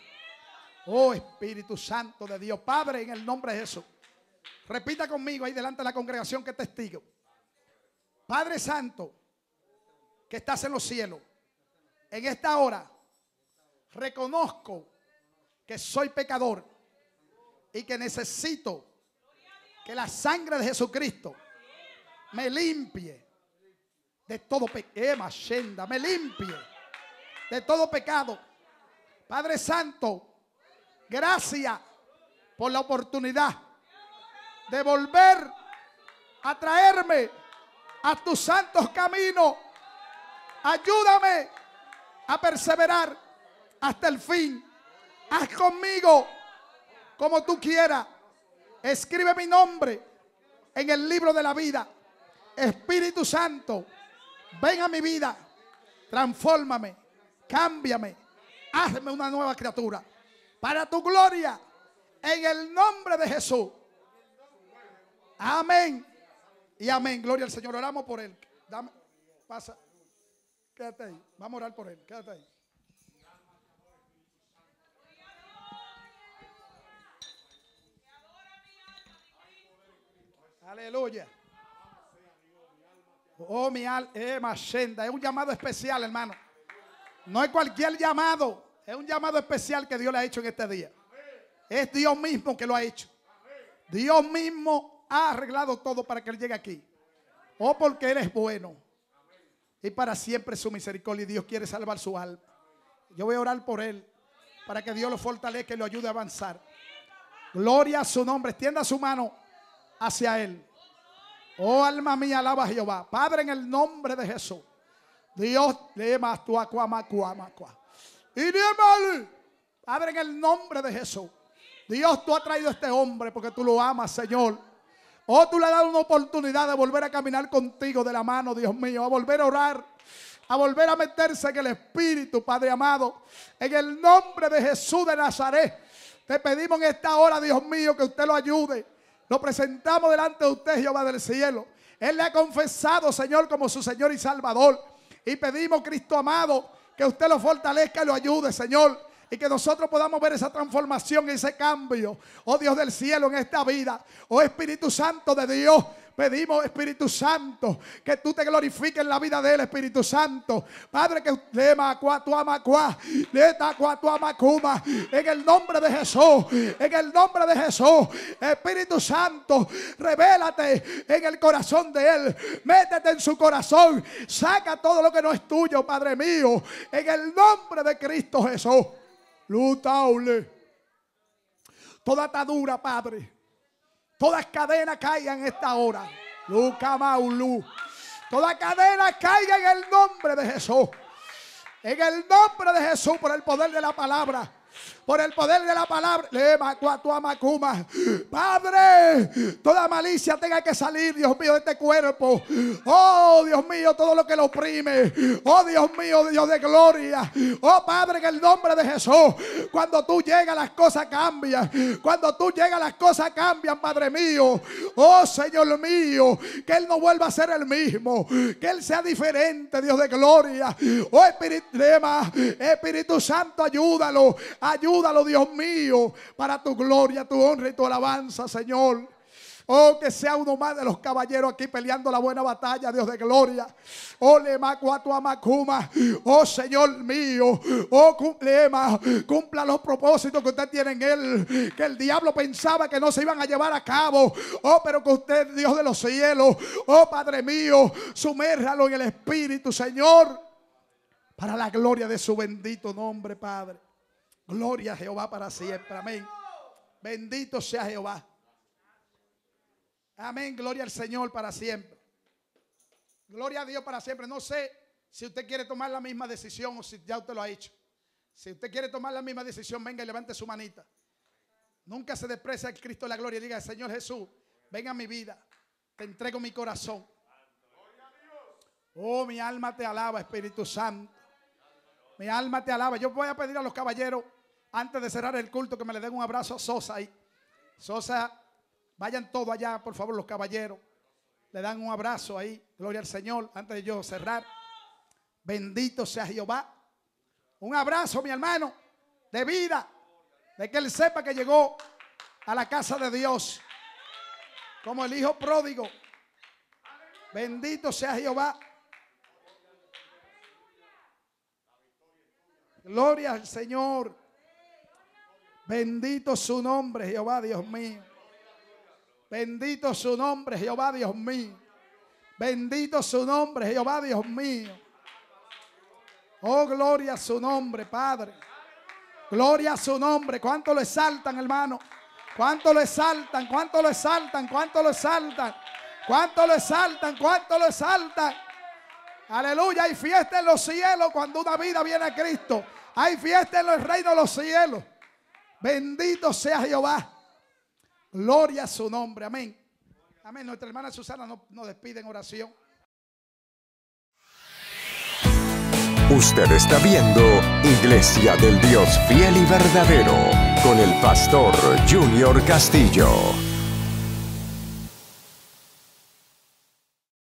Oh Espíritu Santo de Dios, Padre, en el nombre de Jesús. Repita conmigo ahí delante de la congregación que testigo. Padre Santo, que estás en los cielos, en esta hora reconozco que soy pecador y que necesito que la sangre de Jesucristo me limpie de todo pecado, me limpie de todo pecado. Padre Santo, gracias por la oportunidad de volver a traerme a tus santos caminos. Ayúdame a perseverar hasta el fin. Haz conmigo como tú quieras. Escribe mi nombre en el libro de la vida. Espíritu Santo, ven a mi vida. Transfórmame, cámbiame, hazme una nueva criatura. Para tu gloria, en el nombre de Jesús. Amén. Y amén. Gloria al Señor. Oramos por él. Dame, pasa. Quédate ahí. Vamos a orar por él. Quédate ahí. Aleluya. Oh, mi alma, eh, Es un llamado especial, hermano. No es cualquier llamado. Es un llamado especial que Dios le ha hecho en este día. Es Dios mismo que lo ha hecho. Dios mismo ha arreglado todo para que Él llegue aquí. Oh, porque Él es bueno. Y para siempre su misericordia. Y Dios quiere salvar su alma. Yo voy a orar por Él. Para que Dios lo fortalezca y lo ayude a avanzar. Gloria a su nombre. Extienda su mano hacia Él. Oh alma mía, alaba a Jehová. Padre, en el nombre de Jesús. Dios, Padre, en el nombre de Jesús. Dios, tú has traído a este hombre porque tú lo amas, Señor. Oh, tú le has dado una oportunidad de volver a caminar contigo de la mano, Dios mío, a volver a orar, a volver a meterse en el Espíritu, Padre amado. En el nombre de Jesús de Nazaret, te pedimos en esta hora, Dios mío, que usted lo ayude lo presentamos delante de usted, Jehová del cielo. Él le ha confesado, Señor, como su Señor y Salvador. Y pedimos, Cristo amado, que usted lo fortalezca y lo ayude, Señor. Y que nosotros podamos ver esa transformación, ese cambio. Oh Dios del cielo en esta vida. Oh Espíritu Santo de Dios. Pedimos, Espíritu Santo, que tú te glorifiques en la vida de él, Espíritu Santo. Padre, que usted en el nombre de Jesús, en el nombre de Jesús, Espíritu Santo, revélate en el corazón de él, métete en su corazón, saca todo lo que no es tuyo, Padre mío, en el nombre de Cristo Jesús. Lutaule. Toda atadura, Padre Todas cadenas caigan en esta hora. Luca Maulu. Toda cadena caiga en el nombre de Jesús. En el nombre de Jesús, por el poder de la palabra por el poder de la palabra. Padre, toda malicia tenga que salir, Dios mío, de este cuerpo. Oh, Dios mío, todo lo que lo oprime. Oh, Dios mío, Dios de gloria. Oh, Padre, en el nombre de Jesús. Cuando tú llegas, las cosas cambian. Cuando tú llegas, las cosas cambian, Padre mío. Oh, Señor mío, que Él no vuelva a ser el mismo. Que Él sea diferente, Dios de gloria. Oh, Espíritu, Espíritu Santo, ayúdalo. Ayúdalo, Dios mío, para tu gloria, tu honra y tu alabanza, Señor. Oh, que sea uno más de los caballeros aquí peleando la buena batalla, Dios de gloria. Oh, lema amacuma. Oh, Señor mío. Oh, cumplema. Cumpla los propósitos que usted tiene en él. Que el diablo pensaba que no se iban a llevar a cabo. Oh, pero que usted, Dios de los cielos. Oh, Padre mío. Sumérralo en el Espíritu, Señor. Para la gloria de su bendito nombre, Padre. Gloria a Jehová para siempre. Amén. Bendito sea Jehová. Amén. Gloria al Señor para siempre. Gloria a Dios para siempre. No sé si usted quiere tomar la misma decisión o si ya usted lo ha hecho. Si usted quiere tomar la misma decisión, venga y levante su manita. Nunca se desprecia el Cristo de la gloria y diga, Señor Jesús, venga a mi vida. Te entrego mi corazón. Oh, mi alma te alaba, Espíritu Santo. Mi alma te alaba. Yo voy a pedir a los caballeros antes de cerrar el culto, que me le den un abrazo a Sosa ahí. Sosa, vayan todos allá, por favor, los caballeros. Le dan un abrazo ahí. Gloria al Señor. Antes de yo cerrar. Bendito sea Jehová. Un abrazo, mi hermano, de vida. De que él sepa que llegó a la casa de Dios. Como el hijo pródigo. Bendito sea Jehová. Gloria al Señor. Bendito su nombre, Jehová Dios mío. Bendito su nombre, Jehová Dios mío. Bendito su nombre, Jehová Dios mío. Oh, gloria a su nombre, Padre. Gloria a su nombre. ¿Cuánto le saltan, hermano? ¿Cuánto le saltan? ¿Cuánto le saltan? ¿Cuánto le saltan? ¿Cuánto le saltan? ¿Cuánto le saltan? Aleluya. Hay fiesta en los cielos cuando una vida viene a Cristo. Hay fiesta en el reino de los cielos. Bendito sea Jehová. Gloria a su nombre. Amén. Amén. Nuestra hermana Susana nos, despide en oración.
Usted está viendo Iglesia del Dios Fiel y Verdadero con el pastor Junior Castillo.